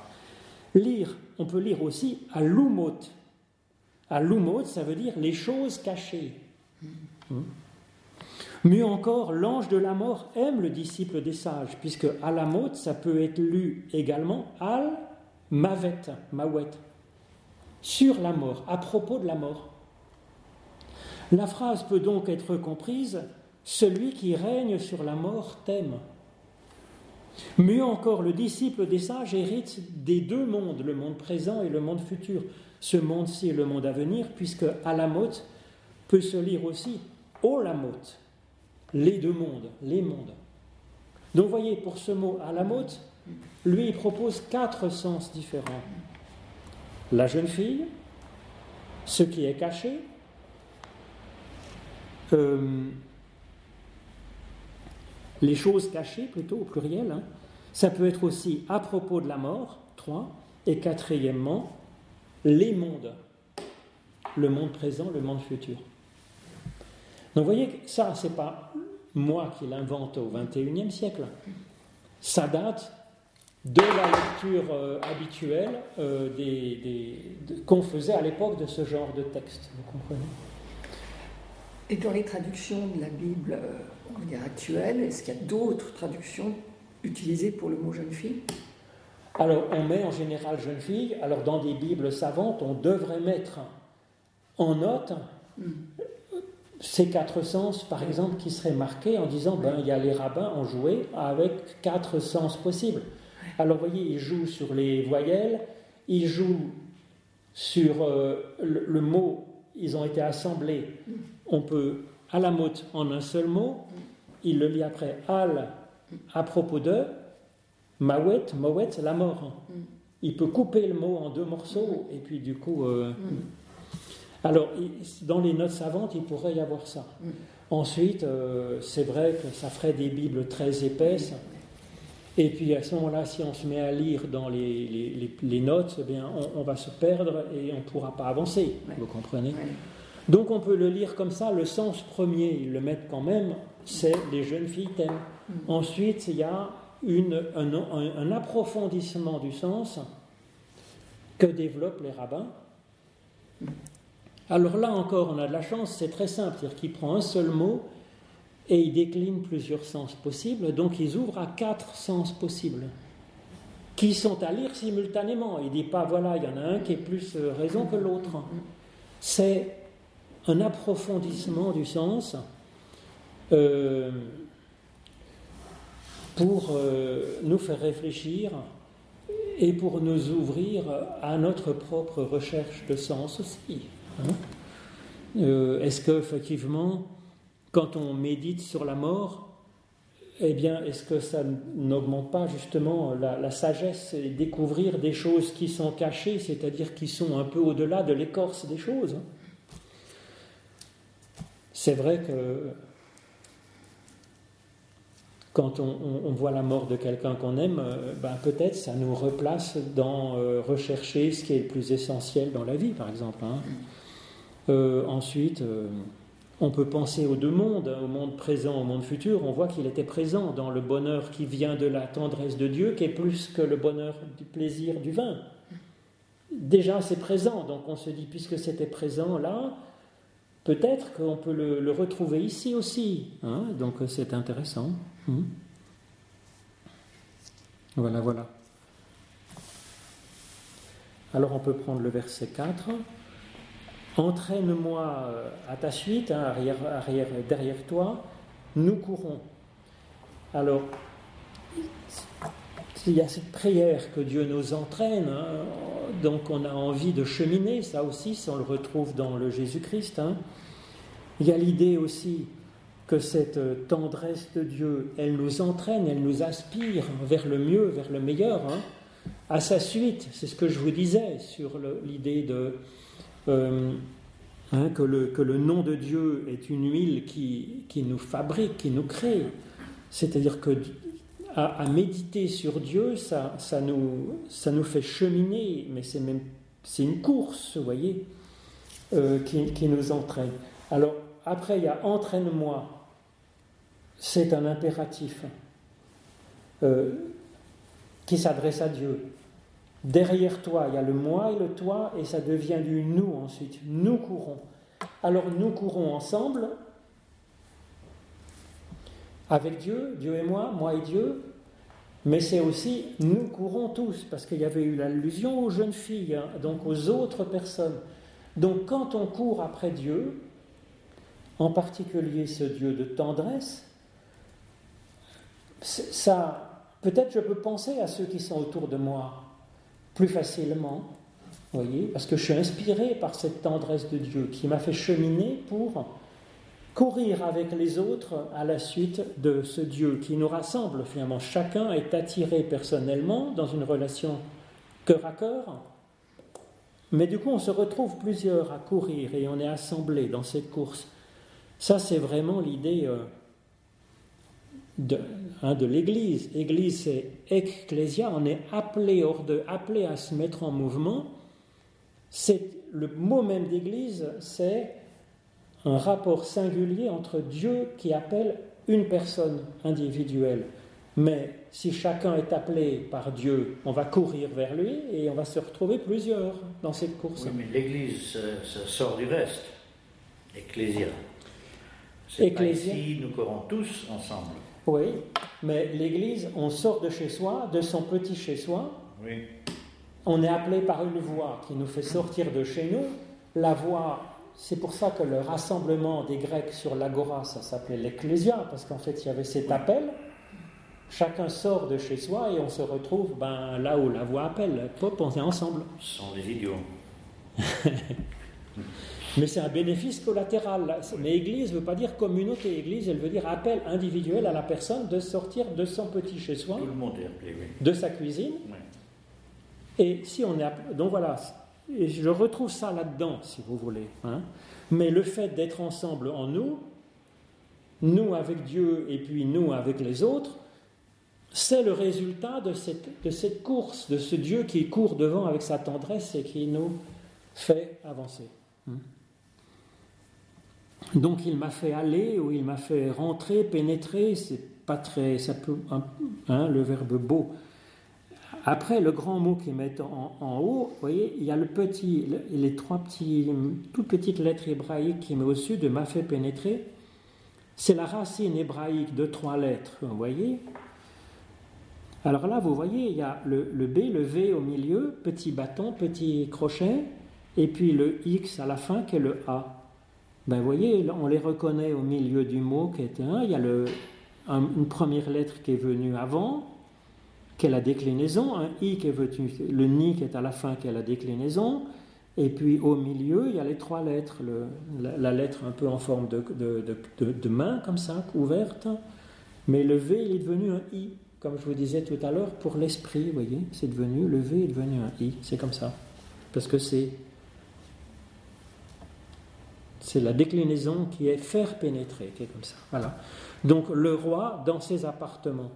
Lire, on peut lire aussi à l'oumot. À l'oumot, ça veut dire les choses cachées. Hmm. Mieux encore, l'ange de la mort aime le disciple des sages, puisque à la motte, ça peut être lu également al mavet, mawet, sur la mort, à propos de la mort. La phrase peut donc être comprise Celui qui règne sur la mort t'aime. Mieux encore, le disciple des sages hérite des deux mondes, le monde présent et le monde futur. Ce monde-ci et le monde à venir, puisque Alamot peut se lire aussi Olamot, les deux mondes, les mondes. Donc voyez, pour ce mot Alamot, lui il propose quatre sens différents. La jeune fille, ce qui est caché, euh, les choses cachées, plutôt au pluriel, hein. ça peut être aussi à propos de la mort, trois, et quatrièmement, les mondes, le monde présent, le monde futur. Donc vous voyez, ça, c'est pas moi qui l'invente au XXIe siècle. Ça date de la lecture euh, habituelle euh, qu'on faisait à l'époque de ce genre de texte. Vous comprenez? Et dans les traductions de la Bible euh, actuelle, est-ce qu'il y a d'autres traductions utilisées pour le mot jeune fille? Alors, on met en général jeune fille. Alors, dans des Bibles savantes, on devrait mettre en note hmm. ces quatre sens, par exemple, qui seraient marqués en disant ben, il y a les rabbins ont joué avec quatre sens possibles. Alors, vous voyez, ils jouent sur les voyelles, ils jouent sur euh, le, mot, ils ont été assemblés. On peut, à la motte, en un seul mot, il le lit après, al, à propos de, mawet, mawet, la mort. Il peut couper le mot en deux morceaux, et puis du coup. Euh, alors, dans les notes savantes, il pourrait y avoir ça. Ensuite, euh, c'est vrai que ça ferait des Bibles très épaisses. Et puis à ce moment-là, si on se met à lire dans les, les, notes, eh bien, on, va se perdre et on ne pourra pas avancer. Vous comprenez? Donc on peut le lire comme ça. Le sens premier, ils le mettent quand même, c'est les jeunes filles t'aiment. Mm. Ensuite, il y a une, un, un, approfondissement du sens que développent les rabbins. Alors là encore, on a de la chance, c'est très simple, c'est-à-dire qu'il prend un seul mot et ils déclinent plusieurs sens possibles, donc ils ouvrent à quatre sens possibles, qui sont à lire simultanément. Il ne dit pas, voilà, il y en a un qui est plus euh, raison que l'autre. C'est un approfondissement du sens euh, pour euh, nous faire réfléchir et pour nous ouvrir à notre propre recherche de sens aussi. Hein. Est-ce qu'effectivement, quand on médite sur la mort, eh bien, est-ce que ça n'augmente pas justement la, sagesse et découvrir des choses qui sont cachées, c'est-à-dire qui sont un peu au-delà de l'écorce des choses hein C'est vrai que quand on, voit la mort de quelqu'un qu'on aime, euh, ben peut-être ça nous replace dans euh, rechercher ce qui est le plus essentiel dans la vie, par exemple. Hein. Euh, ensuite, on peut penser aux deux mondes, hein, au monde présent, au monde futur. On voit qu'il était présent dans le bonheur qui vient de la tendresse de Dieu, qui est plus que le bonheur du plaisir du vin. Déjà, c'est présent, donc on se dit, puisque c'était présent là, peut-être qu'on peut le, retrouver ici aussi. Hein. donc c'est intéressant. Hmm. Voilà, voilà. Alors on peut prendre le verset 4. Entraîne-moi euh, à ta suite, hein, arrière, arrière, derrière toi, nous courons. Alors, il y a cette prière que Dieu nous entraîne, hein, donc on a envie de cheminer, ça aussi, on le retrouve dans le Jésus-Christ. Hein. Il y a l'idée aussi que cette tendresse de Dieu, elle nous entraîne, elle nous aspire vers le mieux, vers le meilleur. À sa suite, c'est ce que je vous disais sur l'idée de euh, hein, que, le, que, le, nom de Dieu est une huile qui, qui nous fabrique, qui nous crée. C'est-à-dire que à, méditer sur Dieu, ça, nous, fait cheminer, mais c'est même une course, vous voyez, euh, qui, nous entraîne. Alors après, il y a entraîne-moi. C'est un impératif euh, qui s'adresse à Dieu. Derrière toi, il y a le moi et le toi, et ça devient du nous ensuite. Nous courons. Alors nous courons ensemble, avec Dieu, Dieu et moi, moi et Dieu, mais c'est aussi nous courons tous, parce qu'il y avait eu l'allusion aux jeunes filles, hein, donc aux autres personnes. Donc quand on court après Dieu, en particulier ce Dieu de tendresse, ça, peut-être je peux penser à ceux qui sont autour de moi, plus facilement, voyez, parce que je suis inspiré par cette tendresse de Dieu qui m'a fait cheminer pour courir avec les autres à la suite de ce Dieu qui nous rassemble finalement. Chacun est attiré personnellement dans une relation cœur à cœur, mais du coup on se retrouve plusieurs à courir et on est assemblés dans cette course. Ça c'est vraiment l'idée euh, de, hein, de l'Église. Église, c'est ecclésia, on est appelé, hors de, appelé à se mettre en mouvement. C'est, le mot même d'Église, c'est un rapport singulier entre Dieu qui appelle une personne individuelle. Mais si chacun est appelé par Dieu, on va courir vers lui et on va se retrouver plusieurs dans cette course. Oui, mais l'Église, ça, sort du reste. Ecclésia. Ecclésia. Ici, nous courons tous ensemble. Oui, mais l'Église, on sort de chez soi, de son petit chez soi. Oui. On est appelé par une voix qui nous fait sortir de chez nous. La voix c'est pour ça que le rassemblement des Grecs sur l'agora, ça s'appelait l'ecclésia, parce qu'en fait, il y avait cet appel. Chacun sort de chez soi et on se retrouve ben, là où la voix appelle. Pop, on est ensemble. Ce sont des idiots. *laughs* Mais c'est un bénéfice collatéral. Mais Église ne veut pas dire communauté. Église, elle veut dire appel individuel à la personne de sortir de son petit chez soi, Tout le monde est appelé, oui. de sa cuisine. Et si on est appelé, donc voilà, et je retrouve ça là-dedans, si vous voulez. Hein. Mais le fait d'être ensemble en nous, nous avec Dieu et puis nous avec les autres, c'est le résultat de cette, course, de ce Dieu qui court devant avec sa tendresse et qui nous fait avancer. Hein. Donc il m'a fait aller ou il m'a fait rentrer, pénétrer, c'est pas très, ça peut, hein, le verbe beau, après, le grand mot qu'ils mettent en, haut, vous voyez, il y a le petit, les trois petits, toutes petites lettres hébraïques qui met au-dessus de m'a fait pénétrer. C'est la racine hébraïque de trois lettres, vous voyez. Alors là, vous voyez, il y a le, B, le V au milieu, petit bâton, petit crochet, et puis le X à la fin qui est le A. Ben, vous voyez, on les reconnaît au milieu du mot qui est un. Il y a une première lettre qui est venue avant, qui est la déclinaison, un i qui est le ni qui est à la fin, qui est la déclinaison, et puis au milieu, il y a les trois lettres, la, lettre un peu en forme de, main, comme ça, ouverte, mais le V, il est devenu un i, comme je vous disais tout à l'heure, pour l'esprit, vous voyez, c'est devenu, le V est devenu un i, c'est comme ça, parce que c'est c'est la déclinaison qui est faire pénétrer, qui est comme ça. Voilà. Donc le roi dans ses appartements.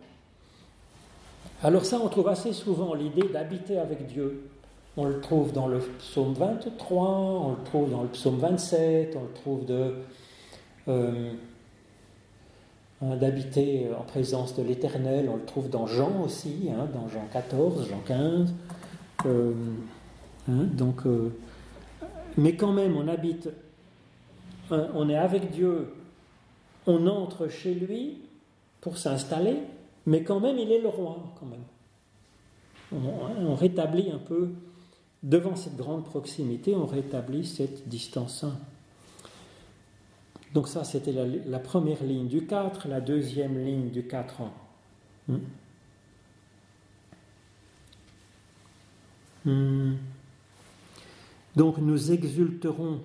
Alors ça, on trouve assez souvent l'idée d'habiter avec Dieu. On le trouve dans le psaume 23, on le trouve dans le psaume 27, on le trouve de, euh, hein, d'habiter en présence de l'Éternel, on le trouve dans Jean aussi, hein, dans Jean 14, Jean 15. Euh, hein, donc, euh, mais quand même, on habite, on est avec Dieu, on entre chez lui pour s'installer, mais quand même, il est le roi, quand même. On, rétablit un peu, devant cette grande proximité, on rétablit cette distance Donc ça, c'était la, première ligne du 4, la deuxième ligne du 4 ans. Hmm. Hmm. Donc nous exulterons,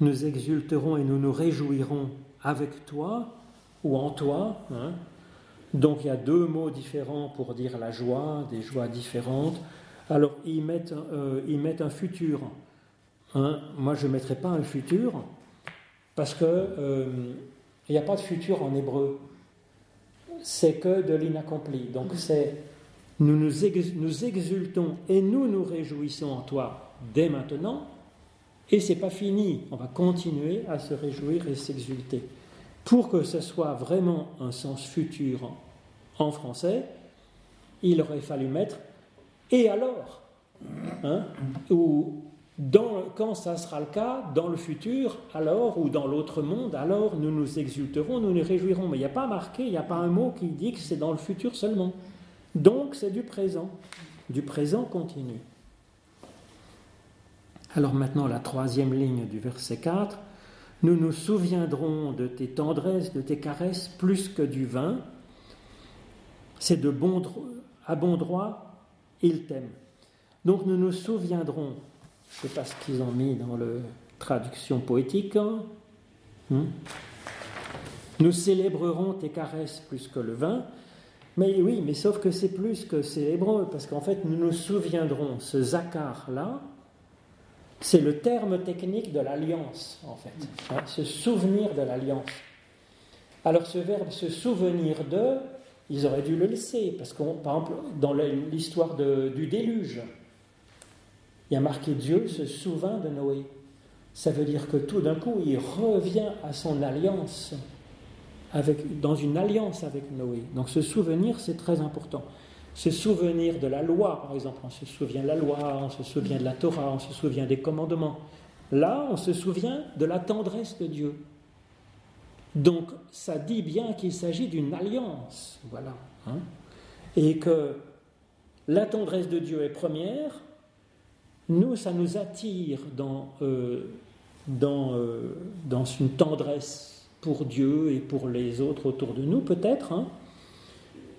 nous exulterons et nous nous réjouirons avec toi ou en toi, hein, donc il y a deux mots différents pour dire la joie, des joies différentes. Alors ils mettent, euh, ils mettent un futur. Hein. Moi je ne mettrai pas un futur parce que euh, il n'y a pas de futur en hébreu. C'est que de l'inaccompli. Donc c'est nous nous, nous exultons et nous nous réjouissons en toi dès maintenant. Et c'est pas fini. On va continuer à se réjouir et s'exulter. Pour que ce soit vraiment un sens futur en français, il aurait fallu mettre et alors hein, Ou dans, quand ça sera le cas, dans le futur, alors, ou dans l'autre monde, alors nous nous exulterons, nous nous réjouirons. Mais il n'y a pas marqué, il n'y a pas un mot qui dit que c'est dans le futur seulement. Donc c'est du présent, du présent continu. Alors maintenant la troisième ligne du verset 4. Nous nous souviendrons de tes tendresses, de tes caresses, plus que du vin, c'est de bon, à bon droit, il t'aime. Donc nous nous souviendrons, je ne sais pas ce qu'ils ont mis dans la traduction poétique, hein. hmm. nous célébrerons tes caresses plus que le vin, mais oui, mais sauf que c'est plus que célébrons, parce qu'en fait nous nous souviendrons, ce zakar-là, c'est le terme technique de l'alliance, en fait, hein, se souvenir de l'alliance. Alors ce verbe se souvenir de, ils auraient dû le laisser, parce que, par exemple, dans l'histoire du déluge, il y a marqué Dieu se souvint de Noé. ça veut dire que tout d'un coup, il revient à son alliance, dans une alliance avec Noé. Donc ce souvenir, c'est très important. Se souvenir de la loi, par exemple, on se souvient de la loi, on se souvient de la Torah, on se souvient des commandements. Là, on se souvient de la tendresse de Dieu. Donc, ça dit bien qu'il s'agit d'une alliance, voilà. Hein. et que la tendresse de Dieu est première, nous, ça nous attire dans, euh, dans, euh, dans une tendresse pour Dieu et pour les autres autour de nous, peut-être. Hein.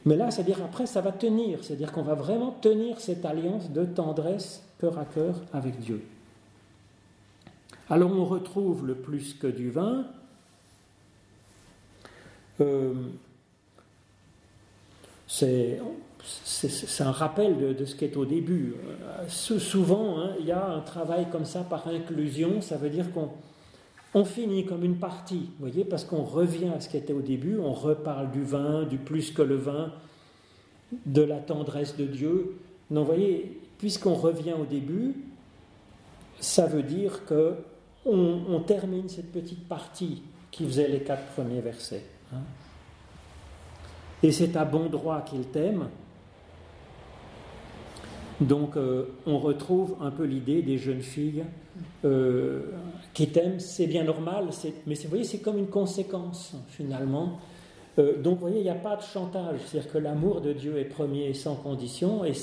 Mais là, c'est-à-dire après, ça va tenir, c'est-à-dire qu'on va vraiment tenir cette alliance de tendresse cœur à cœur avec Dieu. Alors on retrouve le plus que du vin. Euh, c'est un rappel de, ce qui est au début. Euh, souvent, hein, il y a un travail comme ça par inclusion, ça veut dire qu'on on finit comme une partie, voyez, parce qu'on revient à ce qui était au début, on reparle du vin, du plus que le vin, de la tendresse de Dieu. Non, voyez, puisqu'on revient au début, ça veut dire que on, termine cette petite partie qui faisait les quatre premiers versets. Et c'est à bon droit qu'il t'aime. Donc euh, on retrouve un peu l'idée des jeunes filles euh, qui t'aiment, c'est bien normal, mais vous voyez, c'est comme une conséquence finalement. Euh, donc vous voyez, il n'y a pas de chantage, c'est-à-dire que l'amour de Dieu est premier et sans condition, et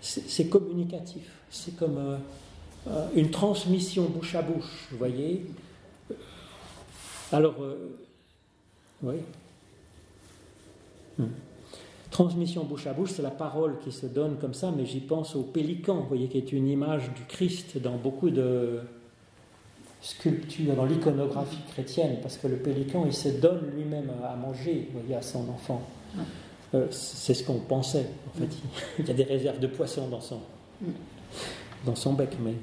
c'est communicatif, c'est comme une transmission bouche à bouche, vous voyez. Alors, euh, oui. Hmm. Transmission bouche à bouche, c'est la parole qui se donne comme ça, mais j'y pense au pélican, vous voyez, qui est une image du Christ dans beaucoup de sculptures, dans l'iconographie chrétienne, parce que le pélican, il se donne lui-même à manger, vous voyez, à son enfant. Euh, c'est ce qu'on pensait, en fait. *laughs* Il y a des réserves de poissons dans son, dans son bec, mais.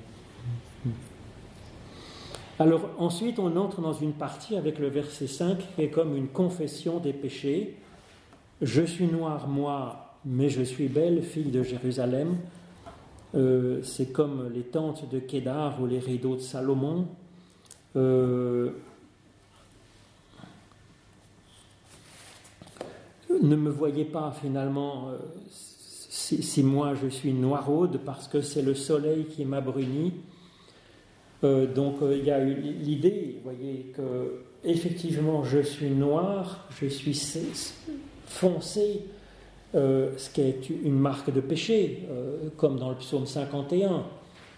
Alors ensuite, on entre dans une partie avec le verset 5 qui est comme une confession des péchés. Je suis noir, moi, mais je suis belle, fille de Jérusalem. Euh, c'est comme les tentes de Kédar ou les rideaux de Salomon. Euh, ne me voyez pas finalement euh, si, moi je suis noiraude parce que c'est le soleil qui m'a bruni. Euh, donc euh, il y a l'idée, vous voyez, que effectivement je suis noir, je suis foncé, euh, ce qui est une marque de péché, comme dans le psaume 51.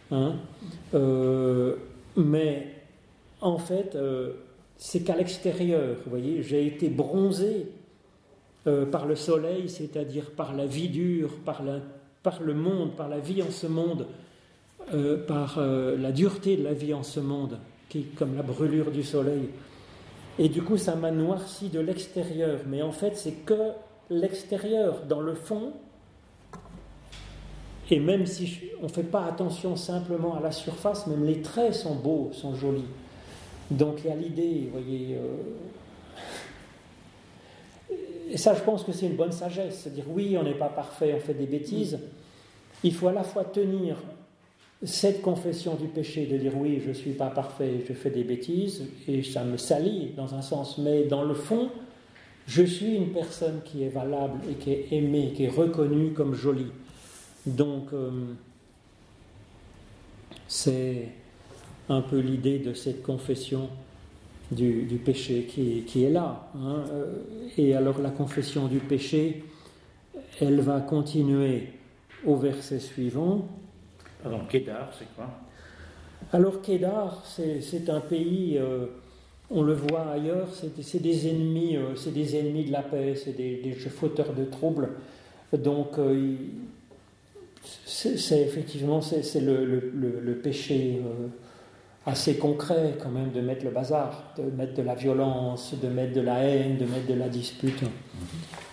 Hein. mais en fait, c'est qu'à l'extérieur, vous voyez, j'ai été bronzé par le soleil, c'est-à-dire par la vie dure, par le monde, par la vie en ce monde, euh, par euh, la dureté de la vie en ce monde, qui est comme la brûlure du soleil. Et du coup, ça m'a noirci de l'extérieur. Mais en fait, c'est que l'extérieur, dans le fond. Et même si on ne fait pas attention simplement à la surface, même les traits sont beaux, sont jolis. Donc il y a l'idée, vous voyez. Euh, et ça, je pense que c'est une bonne sagesse. C'est-à-dire, oui, on n'est pas parfait, on fait des bêtises. Il faut à la fois tenir cette confession du péché, de dire oui, je ne suis pas parfait, je fais des bêtises, et ça me salit dans un sens, mais dans le fond, je suis une personne qui est valable et qui est aimée, qui est reconnue comme jolie. Donc, euh, c'est un peu l'idée de cette confession du, péché qui, est là. Hein. Euh, et alors la confession du péché, elle va continuer au verset suivant, Pardon, Kédar, c'est quoi Alors Kédar, c'est un pays, euh, on le voit ailleurs, c'est des ennemis, euh, c'est des ennemis de la paix, c'est des, des, fauteurs de troubles. Donc euh, c'est effectivement c'est le, le, le, péché assez concret quand même de mettre le bazar, de mettre de la violence, de mettre de la haine, de mettre de la dispute.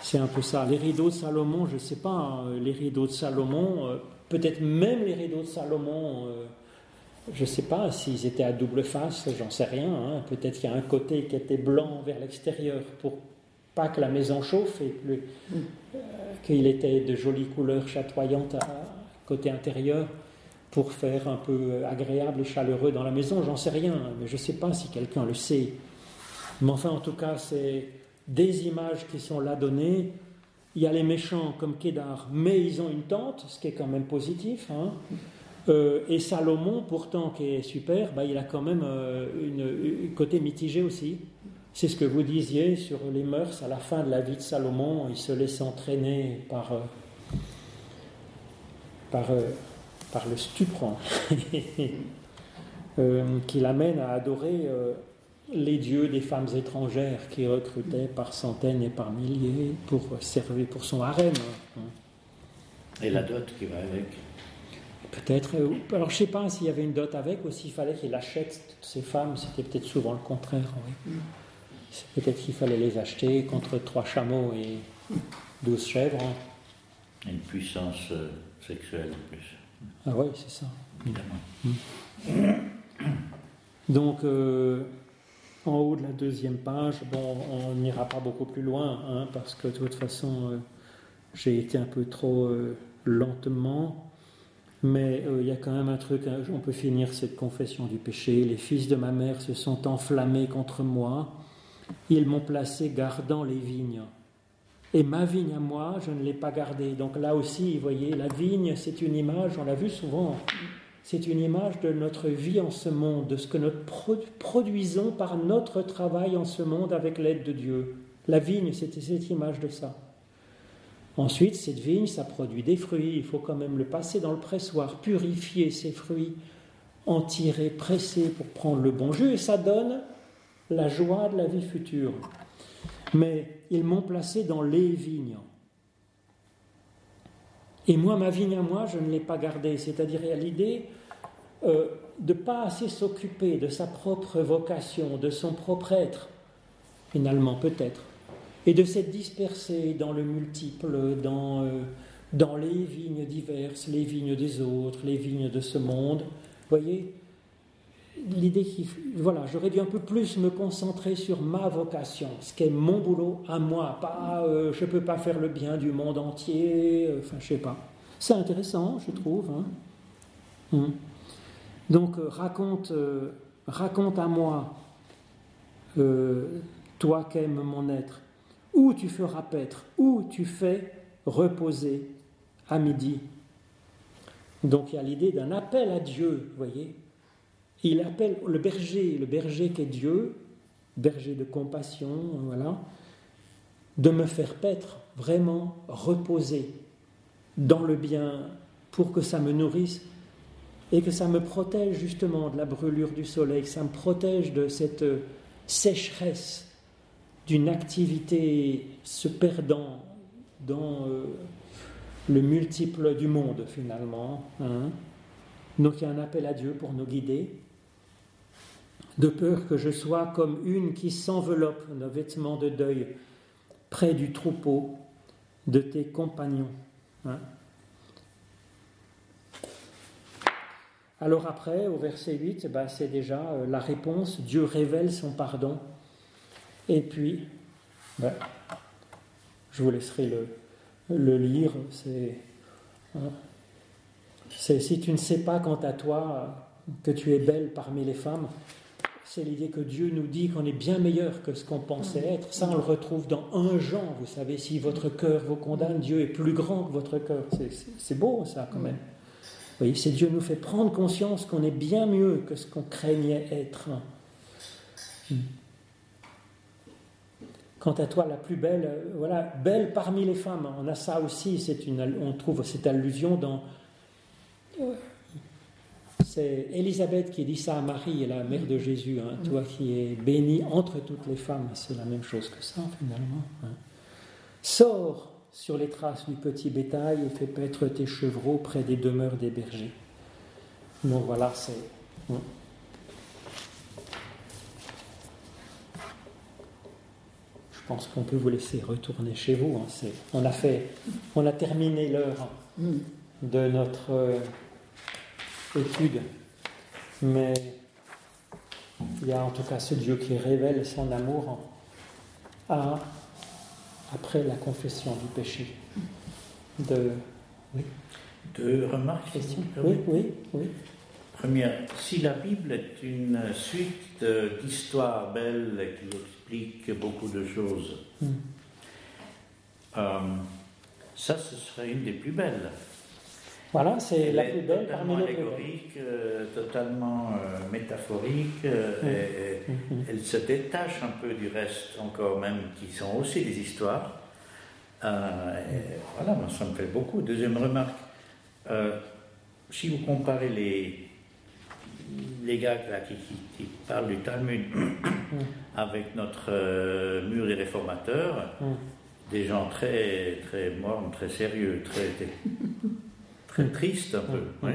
C'est un peu ça. Les rideaux de Salomon, je ne sais pas, hein, les rideaux de Salomon, peut-être même les rideaux de Salomon, euh, je ne sais pas s'ils étaient à double face, j'en sais rien. Hein. Peut-être qu'il y a un côté qui était blanc vers l'extérieur pour pas que la maison chauffe et mm. euh, qu'il était de jolies couleurs chatoyantes à côté intérieur pour faire un peu agréable et chaleureux dans la maison, j'en sais rien, mais je ne sais pas si quelqu'un le sait. Mais enfin, en tout cas, c'est des images qui sont là données. Il y a les méchants comme Kédar, mais ils ont une tente, ce qui est quand même positif. Hein. Euh, et Salomon, pourtant, qui est super, bah, il a quand même euh, une, un côté mitigé aussi. C'est ce que vous disiez sur les mœurs à la fin de la vie de Salomon. Il se laisse entraîner par, euh, par, par le stupre *laughs* qui l'amène à adorer les dieux des femmes étrangères qui recrutaient par centaines et par milliers pour servir pour son harem. Et la dot qui va avec? Peut-être. Euh, alors je ne sais pas s'il y avait une dot avec ou s'il fallait qu'il achète toutes ces femmes. C'était peut-être souvent le contraire. Oui. Peut-être qu'il fallait les acheter contre trois chameaux et douze chèvres. Une puissance euh, sexuelle en plus. Ah oui, c'est ça. Évidemment. Mm. Donc, euh, en haut de la deuxième page, bon, on n'ira pas beaucoup plus loin, hein, parce que de toute façon, j'ai été un peu trop lentement. Mais euh, il y a quand même un truc, hein, on peut finir cette confession du péché. Les fils de ma mère se sont enflammés contre moi. Ils m'ont placé gardant les vignes. Et ma vigne à moi, je ne l'ai pas gardée. Donc là aussi, vous voyez, la vigne, c'est une image, on l'a vu souvent, c'est une image de notre vie en ce monde, de ce que nous produisons par notre travail en ce monde avec l'aide de Dieu. La vigne, c'était cette image de ça. Ensuite, cette vigne, ça produit des fruits. Il faut quand même le passer dans le pressoir, purifier ces fruits, en tirer, presser pour prendre le bon jus, et ça donne la joie de la vie future. Mais ils m'ont placé dans les vignes. Et moi, ma vigne à moi, je ne l'ai pas gardée. C'est-à-dire, il y a l'idée euh, de pas assez s'occuper de sa propre vocation, de son propre être, finalement, peut-être et de s'être dispersé dans le multiple, dans, euh, dans les vignes diverses, les vignes des autres, les vignes de ce monde. Voyez? L'idée qui. Voilà, j'aurais dû un peu plus me concentrer sur ma vocation, ce qu'est mon boulot à moi, pas euh, je ne peux pas faire le bien du monde entier, euh, enfin je sais pas. C'est intéressant, je trouve. Hein. Hum. Donc raconte, raconte à moi, toi qu'aime mon être, où tu feras paître, où tu fais reposer à midi? Donc il y a l'idée d'un appel à Dieu, vous voyez. Il appelle le berger, le berger qui est Dieu, berger de compassion, voilà, de me faire paître, vraiment reposer dans le bien pour que ça me nourrisse et que ça me protège justement de la brûlure du soleil, que ça me protège de cette sécheresse d'une activité se perdant dans euh, le multiple du monde finalement. Hein. Donc il y a un appel à Dieu pour nous guider, de peur que je sois comme une qui s'enveloppe d'un vêtement de deuil près du troupeau de tes compagnons. Hein. Alors après, au verset 8, eh ben, c'est déjà euh, la réponse, Dieu révèle son pardon et puis, ben, je vous laisserai le, lire. Hein, si tu ne sais pas quant à toi que tu es belle parmi les femmes, c'est l'idée que Dieu nous dit qu'on est bien meilleur que ce qu'on pensait être. Ça, on le retrouve dans un Jean. Vous savez, si votre cœur vous condamne, Dieu est plus grand que votre cœur. C'est, beau, ça, quand même. Vous voyez, c'est Dieu nous fait prendre conscience qu'on est bien mieux que ce qu'on craignait être. Quant à toi, la plus belle, euh, voilà, belle parmi les femmes. On a ça aussi, c'est une, on trouve cette allusion dans. C'est Élisabeth qui dit ça à Marie, la mère de Jésus. Hein, toi qui es bénie entre toutes les femmes, c'est la même chose que ça finalement. Hein. Sors sur les traces du petit bétail et fais paître tes chevreaux près des demeures des bergers. Donc voilà, c'est. Hein. je pense qu'on peut vous laisser retourner chez vous. On, a fait, on a terminé l'heure de notre euh, étude, mais il y a en tout cas ce Dieu qui révèle son amour à, après la confession du péché. De, oui. Deux remarques. Question. Oui, oui, oui. Première, si la Bible est une suite d'histoires belles qui expliquent beaucoup de choses, Hmm. euh, ça, ce serait une des plus belles. Voilà, c'est la plus belle parmi totalement les allégorique, euh, totalement euh, métaphorique. euh, Mm. et- Mhm. elle se détache un peu du reste, encore même, qui sont aussi des histoires. Et voilà, ça me fait beaucoup. Deuxième remarque, si vous comparez les, les gars là, qui, qui- qui parlent du Talmud avec notre mur des réformateurs, Mm. des gens très, très mornes, très sérieux, très, très tristes un peu. Mm. oui.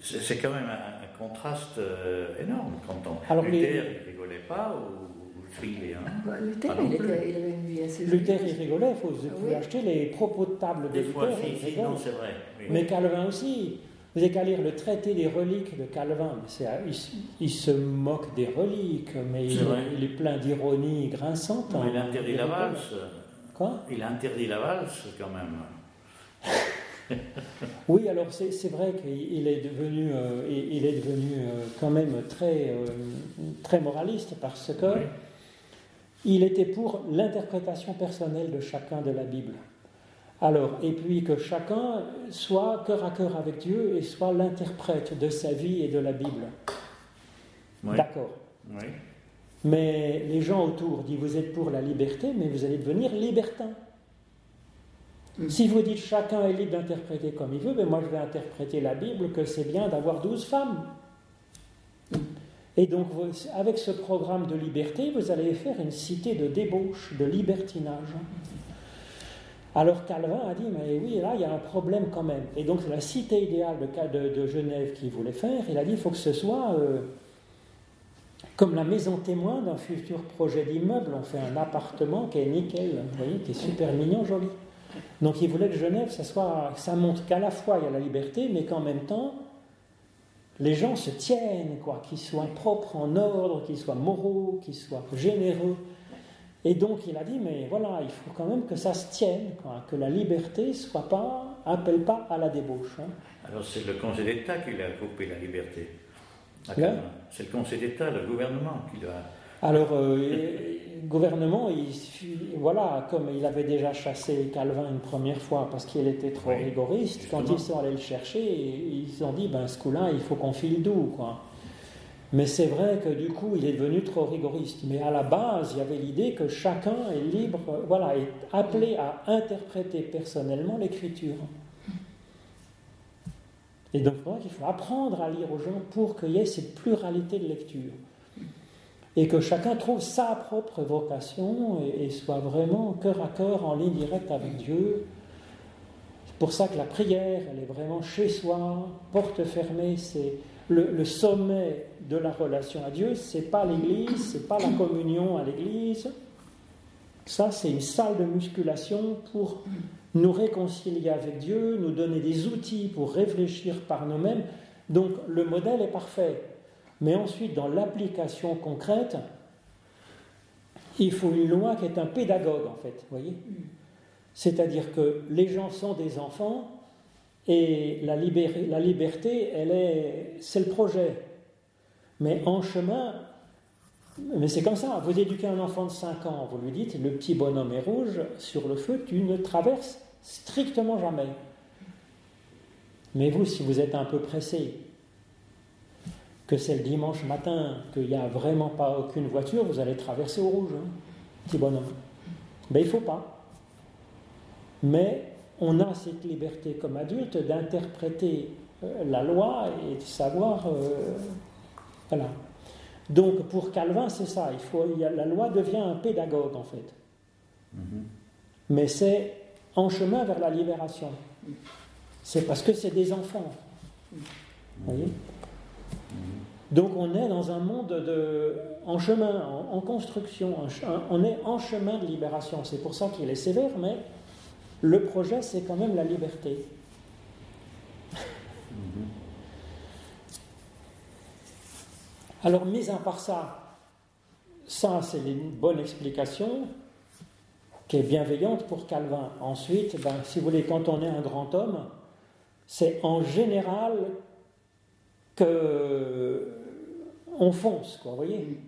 C'est c'est quand même un, un contraste euh, énorme quand on. Alors, les- Luther, il rigolait pas ou, ou hein. Bah, Luther, il, était- il avait une vie assez Luther, il rigolait, faut, vous pouvez oui. acheter les propos de table de Des fois, Luther, si, il non, c'est vrai. Mais Calvin aussi. Vous n'avez qu'à lire le traité des reliques de Calvin. il, se- il se moque des reliques, mais il, il est plein d'ironie grinçante. Il hein. a interdit Il la valse. Quoi? Il a interdit la valse quand même. Oui, alors c'est vrai qu'il il est devenu, euh, il il est devenu euh, quand même très, euh, très moraliste parce que Oui. il était pour l'interprétation personnelle de chacun de la Bible. Alors, et puis que chacun soit cœur à cœur avec Dieu et soit l'interprète de sa vie et de la Bible. Oui. D'accord. Oui. Mais les gens autour disent vous êtes pour la liberté, mais vous allez devenir libertin. Mm. Si vous dites chacun est libre d'interpréter comme il veut, ben moi je vais interpréter la Bible que c'est bien d'avoir douze femmes. Et donc avec ce programme de liberté, vous allez faire une cité de débauche, de libertinage. Alors Calvin a dit, mais oui, là il y a un problème quand même. Et donc la cité idéale de, de, de Genève qu'il voulait faire, il a dit, il faut que ce soit... euh, comme la maison témoin d'un futur projet d'immeuble, on fait un appartement qui est nickel, vous voyez, qui est super mignon, joli. Donc il voulait que Genève, ça, soit, ça montre qu'à la fois il y a la liberté, mais qu'en même temps, les gens se tiennent, quoi, qu'ils soient propres, en ordre, qu'ils soient moraux, qu'ils soient généreux. Et donc il a dit, mais voilà, il faut quand même que ça se tienne, quoi, que la liberté soit pas, appelle pas à la débauche. hein. Alors c'est le Conseil d'État qui l'a coupé la liberté. C'est le Conseil d'État, le gouvernement qui l'a. Alors, euh, le gouvernement, il, voilà, comme il avait déjà chassé Calvin une première fois parce qu'il était trop Oui, rigoriste, quand ils sont allés le chercher, ils ont dit, ben ce coup-là, il faut qu'on file doux, quoi. Mais c'est vrai que du coup, il est devenu trop rigoriste. Mais à la base, il y avait l'idée que chacun est libre, euh, voilà, est appelé à interpréter personnellement l'écriture. Et donc, qu'il faut apprendre à lire aux gens pour qu'il y ait cette pluralité de lecture. Et que chacun trouve sa propre vocation et, soit vraiment cœur à cœur en ligne directe avec Dieu. C'est pour ça que la prière, elle est vraiment chez soi, porte fermée, c'est le, le sommet de la relation à Dieu, c'est pas l'église, c'est pas la communion à l'église. Ça, c'est une salle de musculation pour nous réconcilier avec Dieu, nous donner des outils pour réfléchir par nous-mêmes. Donc le modèle est parfait. Mais ensuite, dans l'application concrète, il faut une loi qui est un pédagogue, en fait, voyez C'est-à-dire que les gens sont des enfants et la, la liberté, elle est, c'est le projet. Mais en chemin, mais c'est comme ça, vous éduquez un enfant de 5 ans, vous lui dites, le petit bonhomme est rouge, sur le feu, tu ne traverses strictement jamais. Mais vous, si vous êtes un peu pressé, que c'est le dimanche matin, qu'il n'y a vraiment pas aucune voiture, vous allez traverser au rouge, hein, petit bonhomme. Ben, il ne faut pas. Mais on a cette liberté comme adulte d'interpréter euh, la loi et de savoir. euh, voilà. Donc pour Calvin, c'est ça. Il faut, il y a- la loi devient un pédagogue en fait. Mais c'est en chemin vers la libération. C'est parce que c'est des enfants. Vous voyez? Donc on est dans un monde de, en chemin, en, construction. on est en chemin de libération. C'est pour ça qu'il est sévère, mais le projet, c'est quand même la liberté. Alors, mis à part ça, ça, c'est une bonne explication qui est bienveillante pour Calvin. Ensuite, ben, si vous voulez, quand on est un grand homme, c'est en général que on fonce, quoi, vous voyez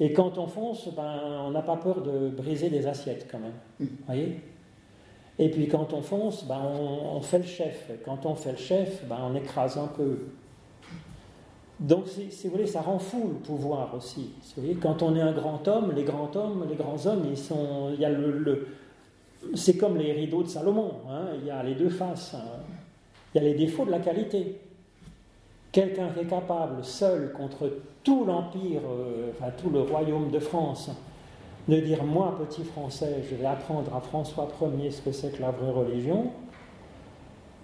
Et quand on fonce, ben, on n'a pas peur de briser des assiettes quand même, vous voyez Et puis quand on fonce, ben, on, fait le chef. quand on fait le chef, ben, on écrase un peu. Donc, si, vous voulez, ça rend fou le pouvoir aussi. Vous voyez, quand on est un grand homme, les grands hommes, les grands hommes, ils sont, il y a le, c'est comme les rideaux de Salomon. Hein, il y a les deux faces. Hein. Il y a les défauts de la qualité. Quelqu'un qui est capable, seul, contre tout l'empire, euh, enfin tout le royaume de France, de dire moi, petit Français, je vais apprendre à François Ier ce que c'est que la vraie religion.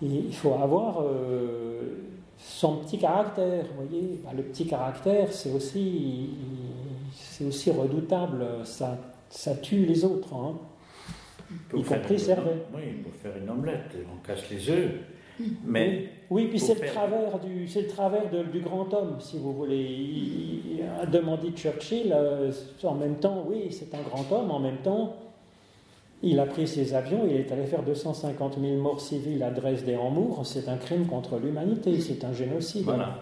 Il faut avoir euh, son petit caractère, vous voyez. Bah, le petit caractère, c'est aussi, c'est aussi redoutable, ça, ça tue les autres, hein. y compris Servet. Oui, pour faire une omelette, on casse les œufs. Mais oui, puis c'est le travers du, c'est le travers du grand homme, si vous voulez. Il, a demandé Churchill, euh, en même temps, oui, c'est un grand homme, en même temps, il a pris ses avions, il est allé faire 250 000 morts civiles à Dresde et Hambourg. C'est un crime contre l'humanité, c'est un génocide. Voilà.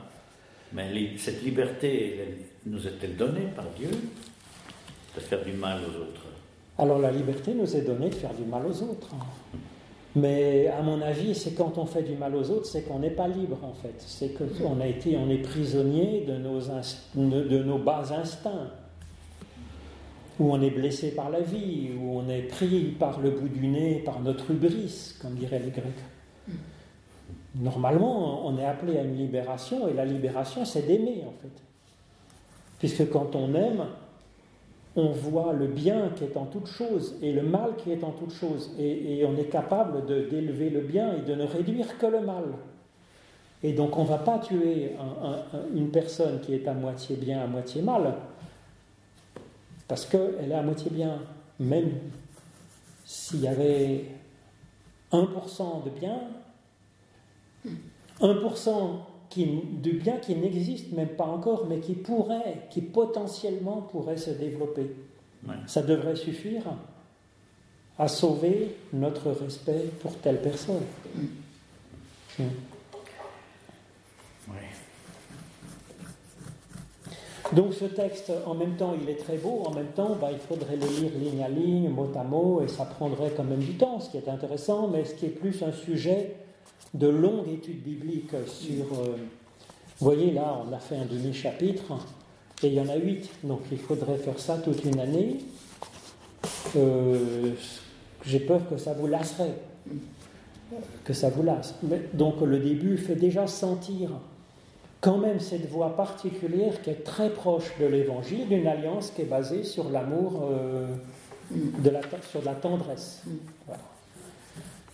Mais cette liberté nous est-elle donnée par Dieu de faire du mal aux autres? Alors la liberté nous est donnée de faire du mal aux autres. Mais à mon avis, c'est quand on fait du mal aux autres, c'est qu'on n'est pas libre en fait. C'est qu'on a été, on est prisonnier de nos, de nos bas instincts où on est blessé par la vie, où on est pris par le bout du nez, par notre hubris, comme diraient les Grecs. Normalement, on est appelé à une libération, et la libération, c'est d'aimer, en fait. Puisque quand on aime, on voit le bien qui est en toute chose et le mal qui est en toute chose, et, on est capable d'élever le bien et de ne réduire que le mal. Et donc on ne va pas tuer une personne qui est à moitié bien, à moitié mal, parce qu'elle est à moitié bien. Même s'il y avait 1% de bien, 1% qui, de bien qui n'existe même pas encore, mais qui pourrait, qui potentiellement pourrait se développer. Ça devrait suffire à sauver notre respect pour telle personne. Mm. Donc ce texte, en même temps, il est très beau, en même temps, bah, il faudrait le lire ligne à ligne, mot à mot, et ça prendrait quand même du temps, ce qui est intéressant, mais ce qui est plus un sujet de longue étude biblique sur... Euh, vous voyez, là, on a fait un demi-chapitre, et il y en a huit, donc il faudrait faire ça toute une année. Euh, j'ai peur que ça vous lasserait, que ça vous lasse. donc le début fait déjà sentir quand même cette voie particulière qui est très proche de l'évangile, d'une alliance qui est basée sur l'amour, euh, de la, sur la tendresse.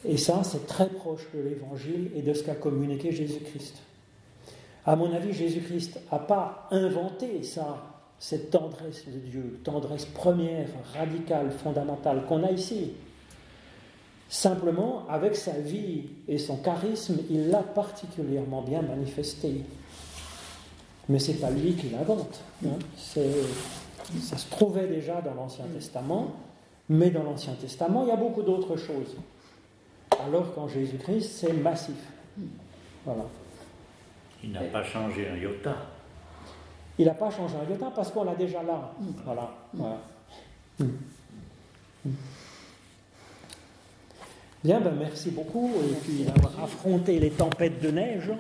Et ça, c'est très proche de l'évangile et de ce qu'a communiqué Jésus-Christ. À mon avis, Jésus-Christ n'a pas inventé ça, cette tendresse de Dieu, tendresse première, radicale, fondamentale qu'on a ici. Simplement, avec sa vie et son charisme, il l'a particulièrement bien manifesté. Mais ce n'est pas lui qui l'invente. Hein. Ça se trouvait déjà dans l'Ancien Testament, mais dans l'Ancien Testament, il y a beaucoup d'autres choses. Alors qu'en Jésus-Christ, c'est massif. Voilà. Il n'a pas changé un iota. Il n'a pas changé un iota parce qu'on l'a déjà là. Voilà. Bien, ben merci beaucoup et puis d'avoir affronté les tempêtes de neige.